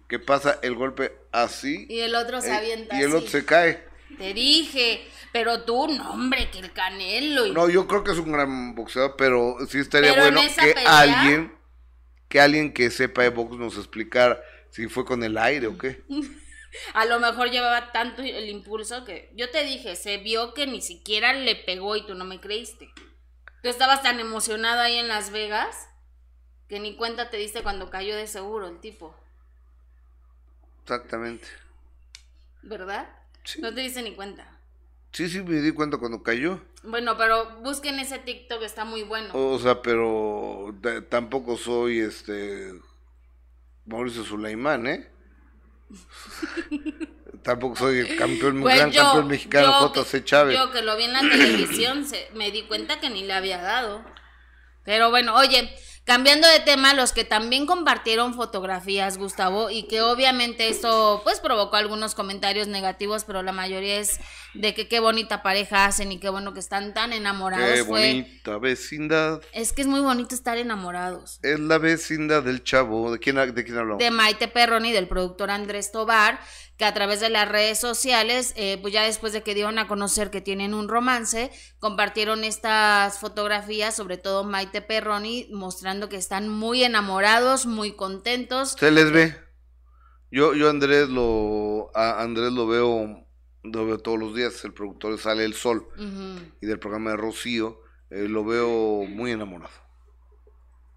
Que pasa el golpe así. Y el otro se eh, avienta Y el otro se cae. Te dije, pero tú, no, hombre, que el Canelo. No, yo creo que es un gran boxeador, pero sí estaría bueno que alguien, que alguien que sepa de box nos explicara si fue con el aire o qué. [laughs] A lo mejor llevaba tanto el impulso que yo te dije, se vio que ni siquiera le pegó y tú no me creíste. Tú estabas tan emocionado ahí en Las Vegas que ni cuenta te diste cuando cayó de seguro el tipo. Exactamente. ¿Verdad? No te diste ni cuenta. Sí, sí, me di cuenta cuando cayó. Bueno, pero busquen ese TikTok, está muy bueno. O sea, pero tampoco soy este Mauricio Sulaimán, ¿eh? Tampoco soy el campeón, pues gran campeón mexicano JC Chávez. Yo que lo vi en la televisión me di cuenta que ni le había dado. Pero bueno, oye, Cambiando de tema, los que también compartieron fotografías, Gustavo, y que obviamente eso pues provocó algunos comentarios negativos, pero la mayoría es de que qué bonita pareja hacen y qué bueno que están tan enamorados. Qué bonita vecindad. Es que es muy bonito estar enamorados. Es la vecindad del chavo. ¿De quién, de quién hablamos? De Maite Perroni, del productor Andrés Tobar, que a través de las redes sociales, eh, pues ya después de que dieron a conocer que tienen un romance, compartieron estas fotografías, sobre todo Maite Perroni, mostrando que están muy enamorados, muy contentos. Se les ve. Yo, yo Andrés lo, a Andrés lo veo, lo veo todos los días, el productor Sale el Sol y del programa de Rocío, eh, lo veo muy enamorado.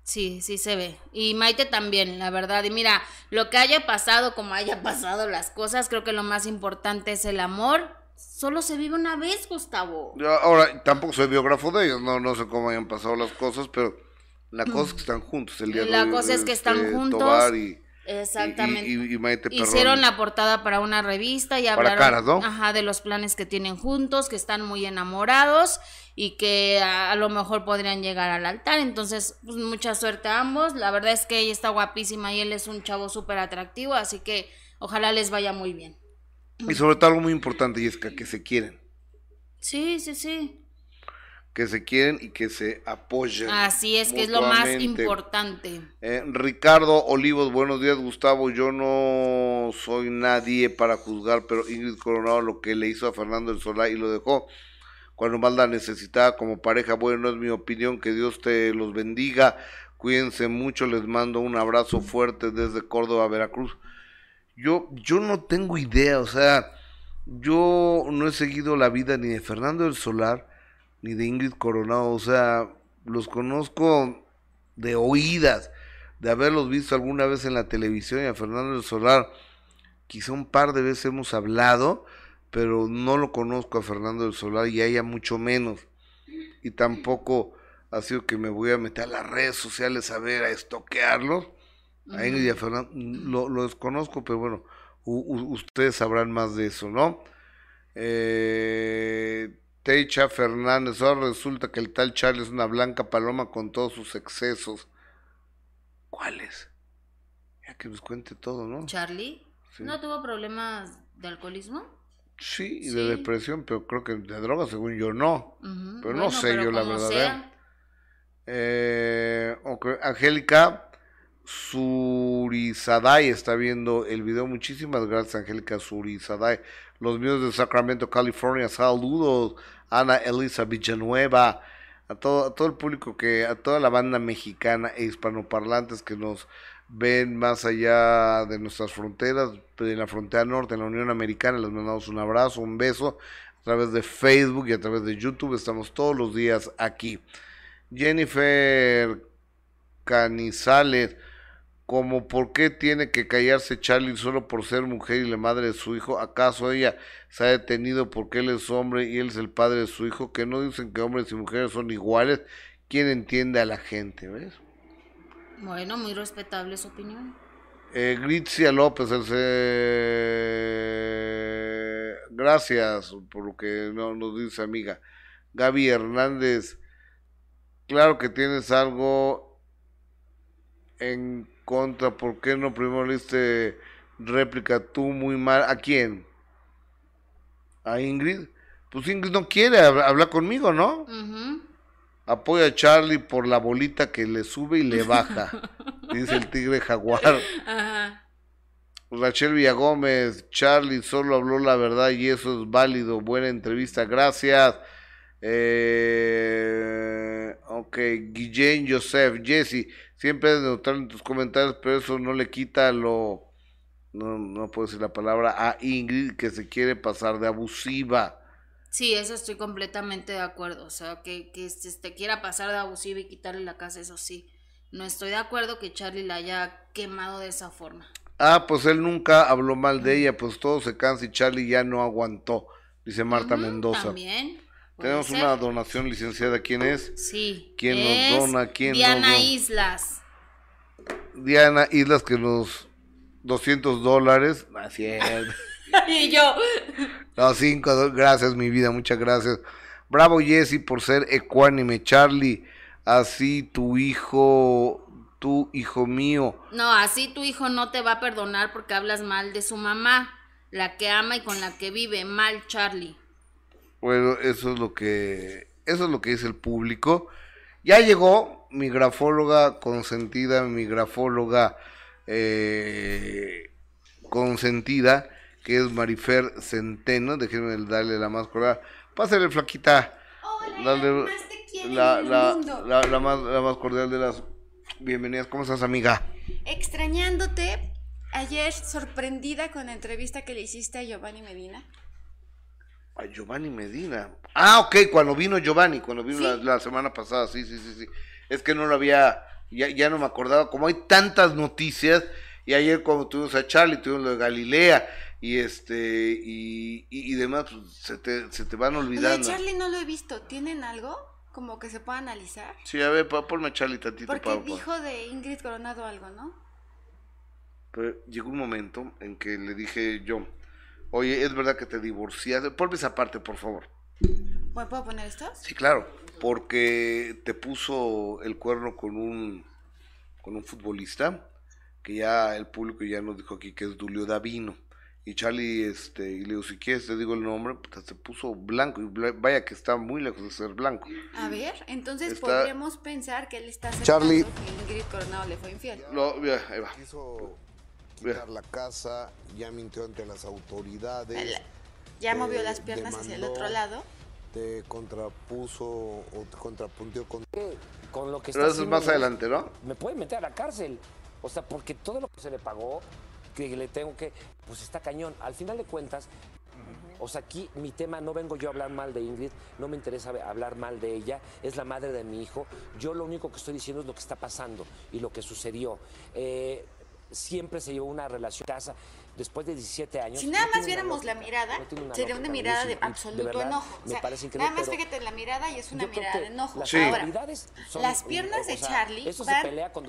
Sí, sí se ve. Y Maite también, la verdad. Y mira, lo que haya pasado, como haya [laughs] pasado las cosas, creo que lo más importante es el amor. Solo se vive una vez, Gustavo. ahora, tampoco soy biógrafo de ellos, no, no sé cómo hayan pasado las cosas, pero la cosa es que están juntos el día La de, cosa es que están este, juntos. Y, Exactamente. Y, Maite Hicieron la portada para una revista y hablaron ajá, de los planes que tienen juntos, que están muy enamorados y que a, lo mejor podrían llegar al altar. Entonces, pues mucha suerte a ambos. La verdad es que ella está guapísima y él es un chavo súper atractivo, así que ojalá les vaya muy bien. Y sobre todo algo muy importante, y es que se quieren. Sí, sí, sí que se quieren y que se apoyen. Así es, que es lo más importante. Eh, Ricardo Olivos, buenos días Gustavo, yo no soy nadie para juzgar, pero Ingrid Coronado lo que le hizo a Fernando el Solá y lo dejó cuando más la necesitaba como pareja, bueno, es mi opinión, que Dios te los bendiga, cuídense mucho, les mando un abrazo fuerte desde Córdoba, Veracruz. Yo, yo no tengo idea, o sea, yo no he seguido la vida ni de Fernando del Solar, ni de Ingrid Coronado, o sea, los conozco de oídas, de haberlos visto alguna vez en la televisión y a Fernando del Solar, quizá un par de veces hemos hablado, pero no lo conozco a Fernando del Solar y a ella mucho menos. Y tampoco ha sido que me voy a meter a las redes sociales a ver, a estoquearlos. A Ingrid y a Fernando lo, desconozco, pero bueno, ustedes sabrán más de eso, ¿no? Eh, Teicha Fernández, ahora resulta que el tal Charlie es una blanca paloma con todos sus excesos. ¿Cuáles? Ya que nos cuente todo, ¿no? ¿Charlie? ¿No tuvo problemas de alcoholismo? Sí, y de depresión, pero creo que de droga, según yo, no. Pero no sé yo, la verdad. ¿eh? eh Angélica Surizaday está viendo el video. Muchísimas gracias, Angélica Surizaday los míos de Sacramento, California. Saludos, Ana Elisa Villanueva, a todo, todo el público que, a toda la banda mexicana e hispanoparlantes que nos ven más allá de nuestras fronteras, de la frontera norte, en la Unión Americana. Les mandamos un abrazo, un beso a través de Facebook y a través de YouTube. Estamos todos los días aquí. Jennifer Canizales como por qué tiene que callarse Charlie solo por ser mujer y la madre de su hijo. ¿Acaso ella se ha detenido porque él es hombre y él es el padre de su hijo? Que no dicen que hombres y mujeres son iguales. ¿Quién entiende a la gente? ¿Ves? Bueno, muy respetable su opinión. Eh, Gritzia López, el Gracias por lo que no, nos dice amiga. Gaby Hernández, claro que tienes algo en contra. ¿Por qué no primero le réplica tú muy mal? ¿A quién? ¿A Ingrid? Pues Ingrid no quiere hablar conmigo, ¿no? Apoya a Charlie por la bolita que le sube y le [laughs] baja. dice el tigre jaguar. Ajá. Rachel Villagómez, Charlie solo habló la verdad y eso es válido. Buena entrevista, gracias. Eh, ok, Guillén Joseph, Jesse, siempre es neutral en tus comentarios, pero eso no le quita lo. No, no puedo decir la palabra a Ingrid que se quiere pasar de abusiva. Sí, eso estoy completamente de acuerdo. O sea, que, que te este, quiera pasar de abusiva y quitarle la casa, eso sí. No estoy de acuerdo que Charlie la haya quemado de esa forma. Ah, pues él nunca habló mal de ella, pues todo se cansa y Charlie ya no aguantó, dice Marta Mendoza. También. Tenemos una donación licenciada, ¿quién es? Sí. ¿Quién nos dona? ¿Quién Diana Islas. Diana Islas que nos 200 dólares. Así [laughs] y yo. No, cinco, gracias mi vida, muchas gracias. Bravo Jesse por ser ecuánime, Charlie. Así tu hijo tú, hijo mío. No, así tu hijo no te va a perdonar porque hablas mal de su mamá, la que ama y con la que vive, mal Charlie. Bueno, eso es lo que eso es lo que dice el público. Ya llegó mi grafóloga consentida, mi grafóloga eh, consentida, que es Marifer Centeno. Déjenme darle la máscara. Pásale, flaquita. Hola, Dale, la, la, la, la, más, la más cordial de las Bienvenidas, ¿cómo estás, amiga? Extrañándote, ayer sorprendida con la entrevista que le hiciste a Giovanni Medina. A Giovanni Medina. Ah, ok, cuando vino Giovanni, cuando vino la, semana pasada, sí, sí, sí, sí. Es que no lo había, ya, ya no me acordaba, como hay tantas noticias, y ayer cuando tuvimos a Charlie, tuvimos lo de Galilea, y este, y, y, demás, pues, se, te, se te van olvidando. Charlie no lo he visto, ¿tienen algo? como que se pueda analizar. Sí, a ver, ponme Charlie tantito. Porque dijo de Ingrid Coronado algo, ¿no? Pero llegó un momento en que le dije yo, oye, ¿es verdad que te divorciaste? Ponme esa parte, por favor. ¿Puedo poner esto? Sí, claro, porque te puso el cuerno con un, con un futbolista, que ya el público ya nos dijo aquí que es Dulio Davino. Y Charlie, este, y le digo, si quieres te digo el nombre, pues se puso blanco, y vaya que está muy lejos de ser blanco. A ver, entonces podríamos pensar que él está Charlie... que Ingrid Coronado le fue infiel. Lo, ahí va. Quiso quitar la casa, ya mintió ante las autoridades. ya movió las piernas hacia el otro lado. Te contrapuso o te contrapuntió con... con lo que Pero eso es más adelante, ¿no? Me puede meter a la cárcel. O sea, porque todo lo que se le pagó que le tengo que, pues está cañón. Al final de cuentas, o sea, aquí mi tema, no vengo yo a hablar mal de Ingrid, no me interesa hablar mal de ella, es la madre de mi hijo. Yo lo único que estoy diciendo es lo que está pasando y lo que sucedió. Eh, siempre se llevó una relación casa después de 17 años. Si nada más viéramos la mirada, sería una mirada de absoluto enojo. O sea, nada más fíjate en la mirada y es una mirada de enojo. Ahora, las piernas de Charlie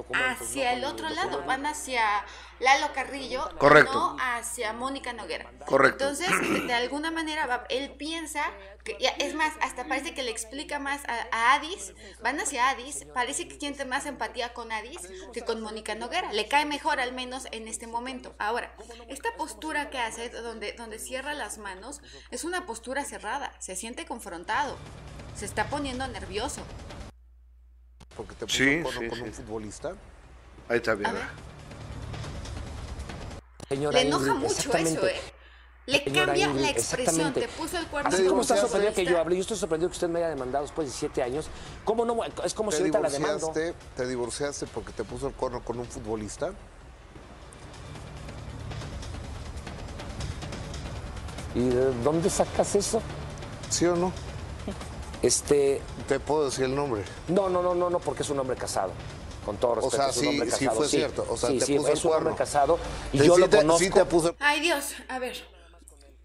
van hacia el otro lado, van hacia Lalo Carrillo, no hacia Mónica Noguera. Correcto. Entonces, de, alguna manera, él piensa, que, es más, hasta parece que le explica más a, a, Adis, van hacia Adis, parece que siente más empatía con Adis que con Mónica Noguera. Le cae mejor, al menos en este momento. Ahora, esta postura que hace, donde, donde cierra las manos, es una postura cerrada, se siente confrontado, se está poniendo nervioso. Porque te puso con, un futbolista. Ahí está bien. Le enoja mucho eso, ¿eh? Le cambia la expresión, te puso el cuerpo. Así como está sorprendido que yo hable, yo estoy sorprendido que usted me haya demandado después de siete años. ¿Cómo no? Es como si ahorita la demando. ¿Te divorciaste porque te puso el cuerno con un futbolista? ¿Y de dónde sacas eso? ¿Sí o no? Este. ¿Te puedo decir el nombre? No, no, no, no, no, porque es un hombre casado. Con todo respeto, o sea, sí, sí fue cierto. O sea, sí, te sí, puso es un hombre casado y yo lo conozco. te puso... Ay, Dios, a ver.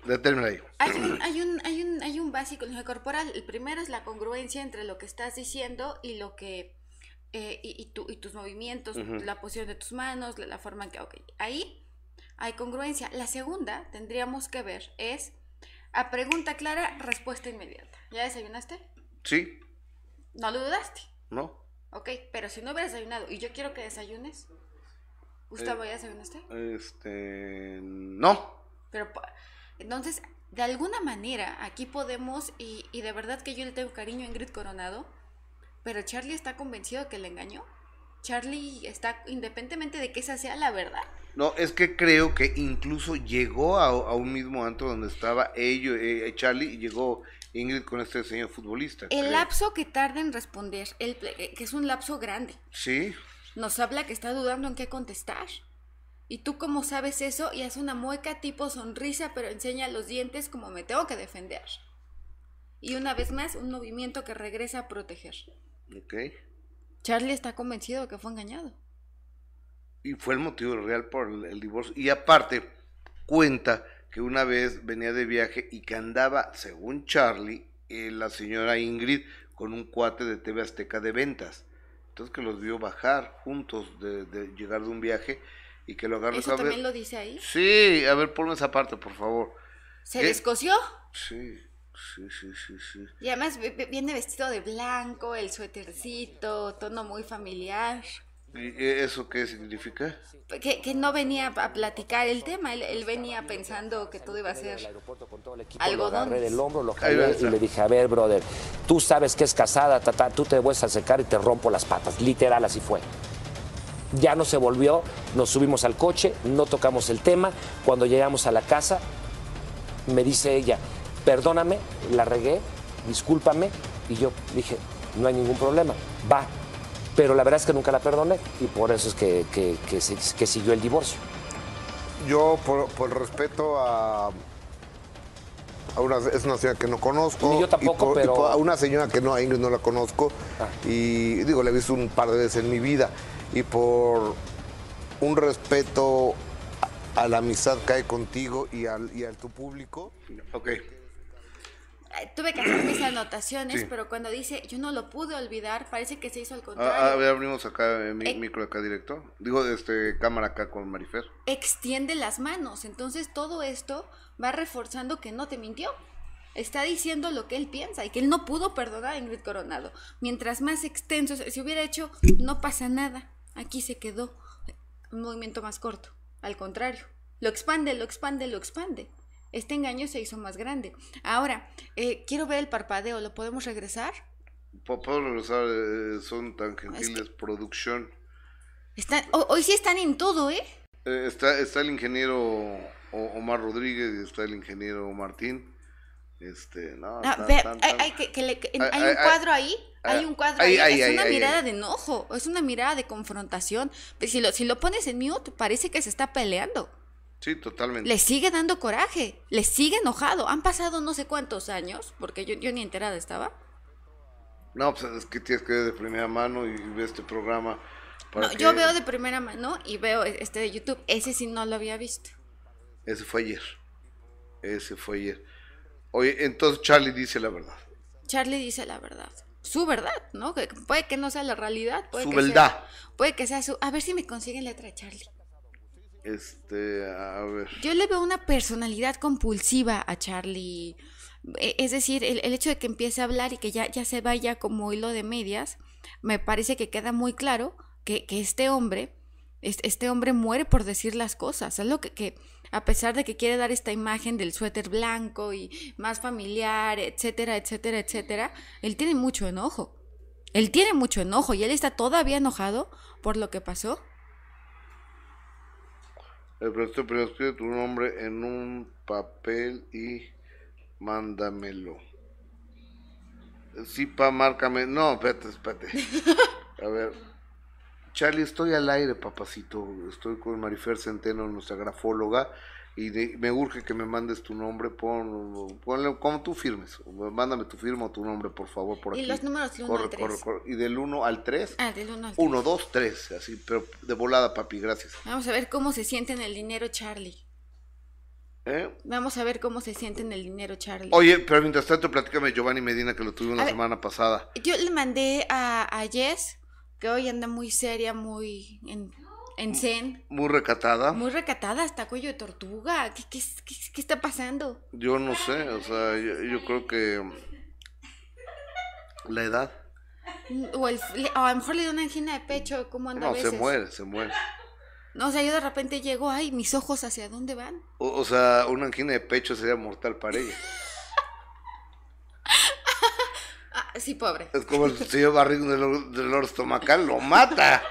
Determina ahí. Hay un, hay, un, hay, un, hay un básico en corporal. El primero es la congruencia entre lo que estás diciendo y lo que. Eh, y, y, tu, y, tus movimientos, la posición de tus manos, la, la forma en que. Ok, ahí hay congruencia. La segunda, tendríamos que ver, es A pregunta clara, respuesta inmediata. ¿Ya desayunaste? Sí, ¿No lo dudaste? ¿no? Ok, pero si no hubieras desayunado y yo quiero que desayunes, Gustavo, ¿ya desayunaste? Este. No. Pero entonces, de alguna manera, aquí podemos, y, y de verdad que yo le tengo cariño a Ingrid Coronado, pero Charlie está convencido de que le engañó. Charlie está, independientemente de que esa sea la verdad. No, es que creo que incluso llegó a, a un mismo antro donde estaba ellos, eh, Charlie, y llegó Ingrid con este señor futbolista. El creo. lapso que tarda en responder, el, eh, que es un lapso grande, Sí, nos habla que está dudando en qué contestar. Y tú cómo sabes eso y hace una mueca tipo sonrisa, pero enseña los dientes como me tengo que defender. Y una vez más, un movimiento que regresa a proteger. ok. Charlie está convencido de que fue engañado. Y fue el motivo real por el, el divorcio. Y aparte, cuenta que una vez venía de viaje y que andaba, según Charlie, eh, la señora Ingrid con un cuate de TV Azteca de ventas. Entonces que los vio bajar juntos de, de llegar de un viaje y que lo agarró. ¿Eso a ver- también lo dice ahí? Sí, a ver, ponme esa parte, por favor. ¿Se ¿Qué? descoció? Sí, sí, sí, sí, sí. Y además vi- vi- viene vestido de blanco, el suétercito, tono muy familiar. ¿Y eso qué significa? Que, que no venía a platicar el tema, él, él venía pensando que todo iba a ser agarré del hombro, lo jalé y le dije, a ver, brother, tú sabes que es casada, tata, tú te vuelves a secar y te rompo las patas. Literal, así fue. Ya no se volvió, nos subimos al coche, no tocamos el tema. Cuando llegamos a la casa, me dice ella, perdóname, la regué, discúlpame. Y yo dije, no hay ningún problema, va. Pero la verdad es que nunca la perdoné y por eso es que, que- que se- que siguió el divorcio. Yo, por, por respeto a. a una, es una señora que no conozco. Ni yo tampoco, y por- y pero- por- a una señora que no, a Ingrid no la conozco. Ah. Y digo, la he visto un par de veces en mi vida. Y por un respeto a, a la amistad que hay contigo y al, y a tu público. Ok. Eh, Tuve que hacer mis anotaciones, Sí. pero cuando dice yo no lo pude olvidar, parece que se hizo al A, contrario. a ver, abrimos acá eh, mi Eh. micro acá directo. Digo, este, cámara acá con Marifer. Extiende las manos. Entonces todo esto va reforzando que no te mintió. Está diciendo lo que él piensa y que él no pudo perdonar a Ingrid Coronado. Mientras más extenso, si hubiera hecho, no pasa nada. Aquí se quedó un movimiento más corto. Al contrario, lo expande, lo expande, lo expande. Este engaño se hizo más grande. Ahora, eh, quiero ver el parpadeo. ¿Lo podemos regresar? Puedo regresar, eh, son tan gentiles, producción. Están, hoy sí están en todo, ¿eh? Eh, está, está el ingeniero Omar Rodríguez y está el ingeniero Martín. Este, no, Ah, ve- tan- hay, tan- hay que- que le- que- Ay, hay ay, un cuadro ahí, hay Ay, un cuadro ahí, es una mirada de enojo, es una mirada de confrontación. Pero si lo, si lo pones en mute, parece que se está peleando. Sí, totalmente. Le sigue dando coraje, le sigue enojado. Han pasado no sé cuántos años, porque yo, yo ni enterada estaba. No, pues es que tienes que ver de primera mano y ver este programa. para No, que- yo veo de primera mano y veo este de YouTube. Ese sí no lo había visto. Ese fue ayer. Ese fue ayer. Oye, entonces Charlie dice la verdad. Charlie dice la verdad. Su verdad, ¿no? Que puede que no sea la realidad. Puede Su que sea- verdad. puede que sea su... A ver si me consiguen letra de Charlie. Este, a ver. Yo le veo una personalidad compulsiva a Charlie. E- Es decir, el, el hecho de que empiece a hablar y que ya, ya se vaya como hilo de medias, me parece que queda muy claro que, que este hombre, es- este hombre muere por decir las cosas. Es lo que, que, a pesar de que quiere dar esta imagen del suéter blanco y más familiar, etcétera, etcétera, etcétera, él tiene mucho enojo. Él tiene mucho enojo y él está todavía enojado por lo que pasó. El profesor pero escribe tu nombre en un papel y mándamelo. Sí, pa, márcame. No, espérate, espérate. [laughs] A ver. Charlie, estoy al aire, papacito. Estoy con Marifer Centeno, nuestra grafóloga. Y de- me urge que me mandes tu nombre. Pon, ponle como tú firmes. Mándame tu firma o tu nombre, por favor, por Y aquí. los números del uno Corre, al tres. corre, corre. Y del 1 al 3. Ah, del uno al 1, 2, 3. Así, pero de volada, papi, gracias. Vamos a ver cómo se siente en el dinero Charlie. ¿Eh? Vamos a ver cómo se siente en el dinero Charlie. Oye, pero mientras tanto, platícame Giovanni Medina, que lo tuvimos A la ver. semana pasada. Yo le mandé a, a Jess, que hoy anda muy seria, muy en, En Zen. Muy recatada. Muy recatada, hasta cuello de tortuga. ¿Qué, qué, qué, qué está pasando? Yo no sé, o sea, yo, yo creo que la edad. O, el, o a lo mejor le dio una angina de pecho, como anda a No, veces. se muere, se muere. No, o sea, yo de repente llego, ay, mis ojos hacia dónde van. O, o sea, una angina de pecho sería mortal para ella. [laughs] Ah, sí, pobre. Es como el señor barrigo del, or- del oro estomacal, lo mata.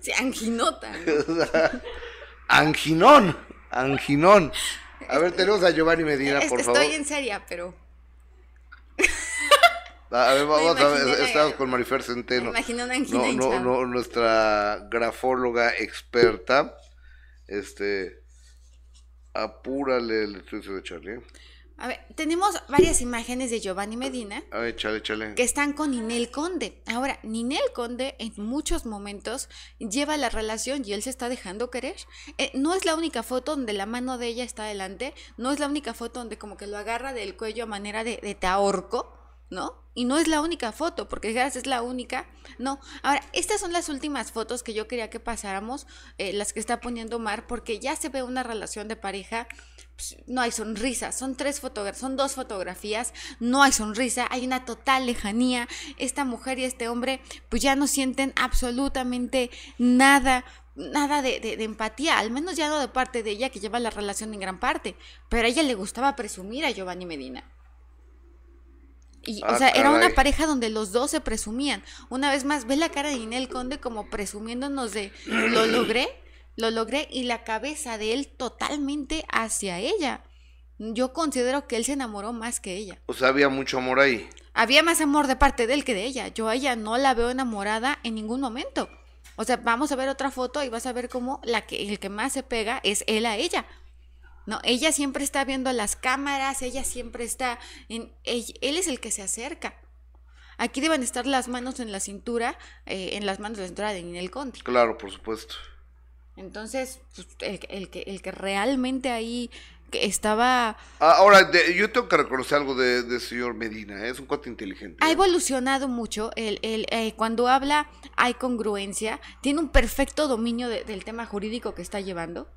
Sí, anginota. [laughs] O sea, anginón, anginón. A ver, tenemos a Giovanni Medina, por estoy favor. en seria, pero A ver, [laughs] vamos a ver, estamos con Marifer Centeno. me imaginé una angina No, no, hinchada. no, nuestra grafóloga experta. Este. Apúrale el estudio de Charlie. ¿eh? A ver, tenemos varias imágenes de Giovanni Medina A ver, échale, échale. que están con Ninel Conde. Ahora, Ninel Conde en muchos momentos lleva la relación y él se está dejando querer. Eh, no es la única foto donde la mano de ella está adelante, no es la única foto donde como que lo agarra del cuello a manera de, de te ahorco, ¿no? Y no es la única foto, porque dijeras es la única. No. Ahora, estas son las últimas fotos que yo quería que pasáramos, eh, las que está poniendo Mar, porque ya se ve una relación de pareja no hay sonrisa, son tres fotografías, son dos fotografías, no hay sonrisa, hay una total lejanía. Esta mujer y este hombre pues ya no sienten absolutamente nada, nada de, de- de empatía, al menos ya no de parte de ella que lleva la relación en gran parte, pero a ella le gustaba presumir a Giovanni Medina. Y, Ah, o sea, era una pareja donde los dos se presumían. Una vez más, ve la cara de Inel Conde como presumiéndonos de lo logré, lo logré y la cabeza de él totalmente hacia ella. Yo considero que él se enamoró más que ella. O sea, había mucho amor ahí. Había más amor de parte de él que de ella. Yo a ella no la veo enamorada en ningún momento. O sea, vamos a ver otra foto y vas a ver cómo la que, el que más se pega es él a ella. No, ella siempre está viendo las cámaras, ella siempre está en ell- él, es el que se acerca. Aquí deben estar las manos en la cintura, eh, en las manos de la cintura de Ninel Conde. Claro, por supuesto. Entonces, pues, el, el que, el que realmente ahí que estaba Ah, Ahora, de- yo tengo que reconocer algo de, de señor Medina. ¿eh? Es un cuate inteligente. Ha ¿eh? evolucionado mucho. El, el, eh, cuando habla hay congruencia. Tiene un perfecto dominio de- del tema jurídico que está llevando.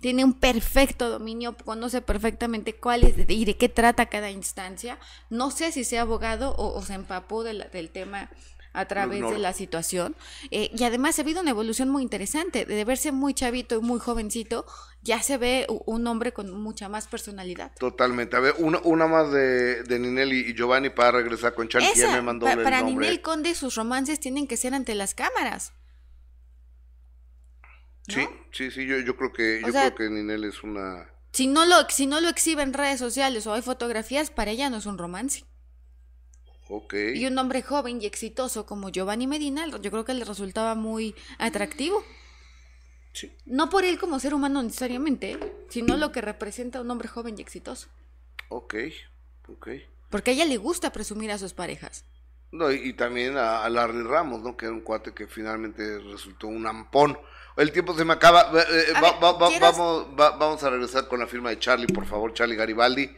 Tiene un perfecto dominio, conoce perfectamente cuál es y de qué trata cada instancia. No sé si sea abogado o, o se empapó de la- del tema a través de la situación. Eh, y además ha habido una evolución muy interesante. De verse muy chavito y muy jovencito, ya se ve un hombre con mucha más personalidad. Totalmente. A ver, una, una más de, de Ninelli y Giovanni para regresar con Charlie, ya me mandó pa- el para nombre. Ninel Conde sus romances tienen que ser ante las cámaras. Sí, sí, sí, yo, yo creo que, O yo sea- creo que Ninel es una... Si no lo si no lo exhibe en redes sociales o hay fotografías, para ella no es un romance. Y un hombre joven y exitoso como Giovanni Medina, yo creo que le resultaba muy atractivo. Sí. No por él como ser humano necesariamente, ¿eh? sino lo que representa un hombre joven y exitoso. Ok, ok. Porque a ella le gusta presumir a sus parejas. No, y, y también a, a Larry Ramos, ¿no? Que era un cuate que finalmente resultó un ampón. El tiempo se me acaba. Eh, eh, A va- ver, va- va- ¿quieres- vamos, va- vamos a regresar con la firma de Charlie, por favor, Charlie Garibaldi.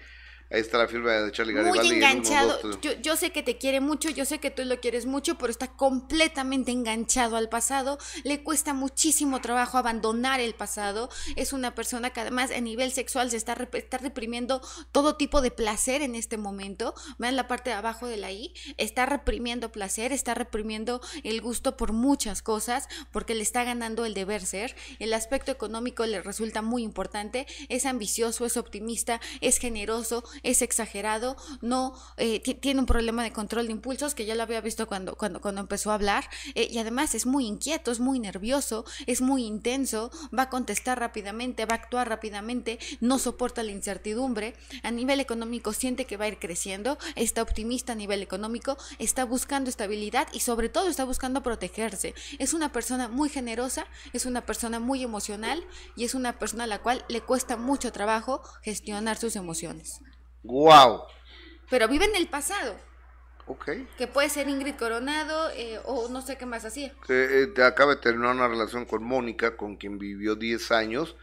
Ahí está la firma de Charlie Muy Garibaldi. uno, enganchado. dos. Yo, yo sé que te quiere mucho, yo sé que tú lo quieres mucho, pero está completamente enganchado al pasado. Le cuesta muchísimo trabajo abandonar el pasado. Es una persona que además a nivel sexual se está, está reprimiendo todo tipo de placer en este momento. Vean la parte de abajo de la I. Está reprimiendo placer, está reprimiendo el gusto por muchas cosas, porque le está ganando el deber ser. El aspecto económico le resulta muy importante. Es ambicioso, es optimista, es generoso, es exagerado, no eh, ti- tiene un problema de control de impulsos que ya lo había visto cuando, cuando, cuando empezó a hablar. eh, y además es muy inquieto, es muy nervioso, es muy intenso, va a contestar rápidamente, va a actuar rápidamente, no soporta la incertidumbre. A nivel económico siente que va a ir creciendo, está optimista a nivel económico, está buscando estabilidad y sobre todo está buscando protegerse. Es una persona muy generosa, es una persona muy emocional y es una persona a la cual le cuesta mucho trabajo gestionar sus emociones. ¡Guau! Pero vive en el pasado, Ok. que puede ser Ingrid Coronado eh, o no sé qué más hacía. Que, eh, acaba de terminar una relación con Mónica, con quien vivió 10 años,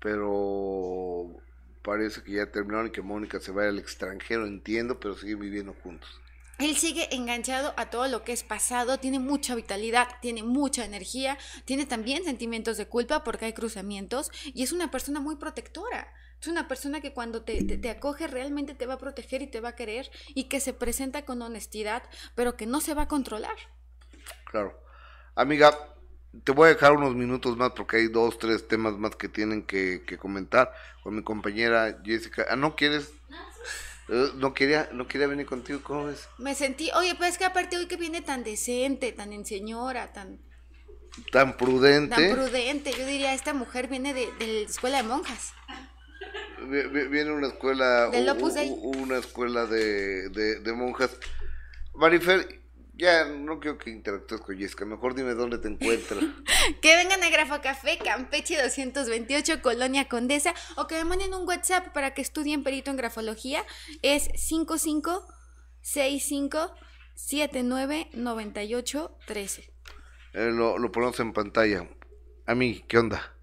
pero parece que ya terminaron y que Mónica se va al extranjero, entiendo, pero siguen viviendo juntos. él sigue enganchado a todo lo que es pasado, tiene mucha vitalidad, tiene mucha energía, tiene también sentimientos de culpa porque hay cruzamientos y es una persona muy protectora. Es una persona que cuando te, te, acoge realmente te va a proteger y te va a querer y que se presenta con honestidad, pero que no se va a controlar. Claro. Amiga, te voy a dejar unos minutos más porque hay dos, tres temas más que tienen que, que comentar con mi compañera Jessica. Ah, ¿no quieres? Eh, no quería, no quería venir contigo, ¿cómo ves? Me sentí, oye, pues es que aparte hoy que viene tan decente, tan en señora, tan... Tan prudente. Tan prudente, yo diría, esta mujer viene de, de la escuela de monjas. Viene una escuela, una escuela de, de, monjas. Marifer, ya no quiero que interactúes con Jessica, mejor dime dónde te encuentras. [laughs] que vengan a Grafo Café, Campeche 228, Colonia Condesa, o que me manden un WhatsApp para que estudien perito en grafología. Es 5565799813. Eh, lo, lo ponemos en pantalla. A mí, ¿qué onda?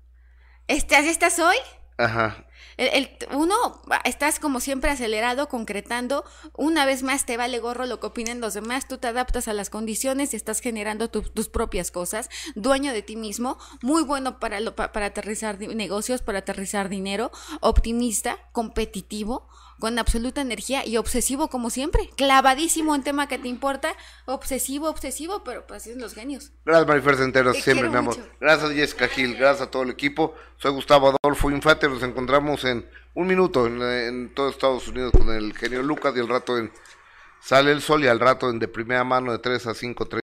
¿Estás, estás hoy? Ajá. El, uno, estás como siempre acelerado, concretando. Una vez más te vale gorro lo que opinen los demás. Tú te adaptas a las condiciones y estás generando tus propias cosas. Dueño de ti mismo. Muy bueno para, lo, para aterrizar negocios, para aterrizar dinero. Optimista, competitivo con absoluta energía y obsesivo como siempre, clavadísimo en tema que te importa, obsesivo, obsesivo, pero pues así son los genios. Gracias Marifer Centeros, siempre mi amor. Gracias Jessica Gil, gracias a todo el equipo. Soy Gustavo Adolfo Infante, nos encontramos en un minuto en, en todo Estados Unidos con el genio Lucas y el rato en Sale el Sol y al rato en de primera mano de 3 a 5,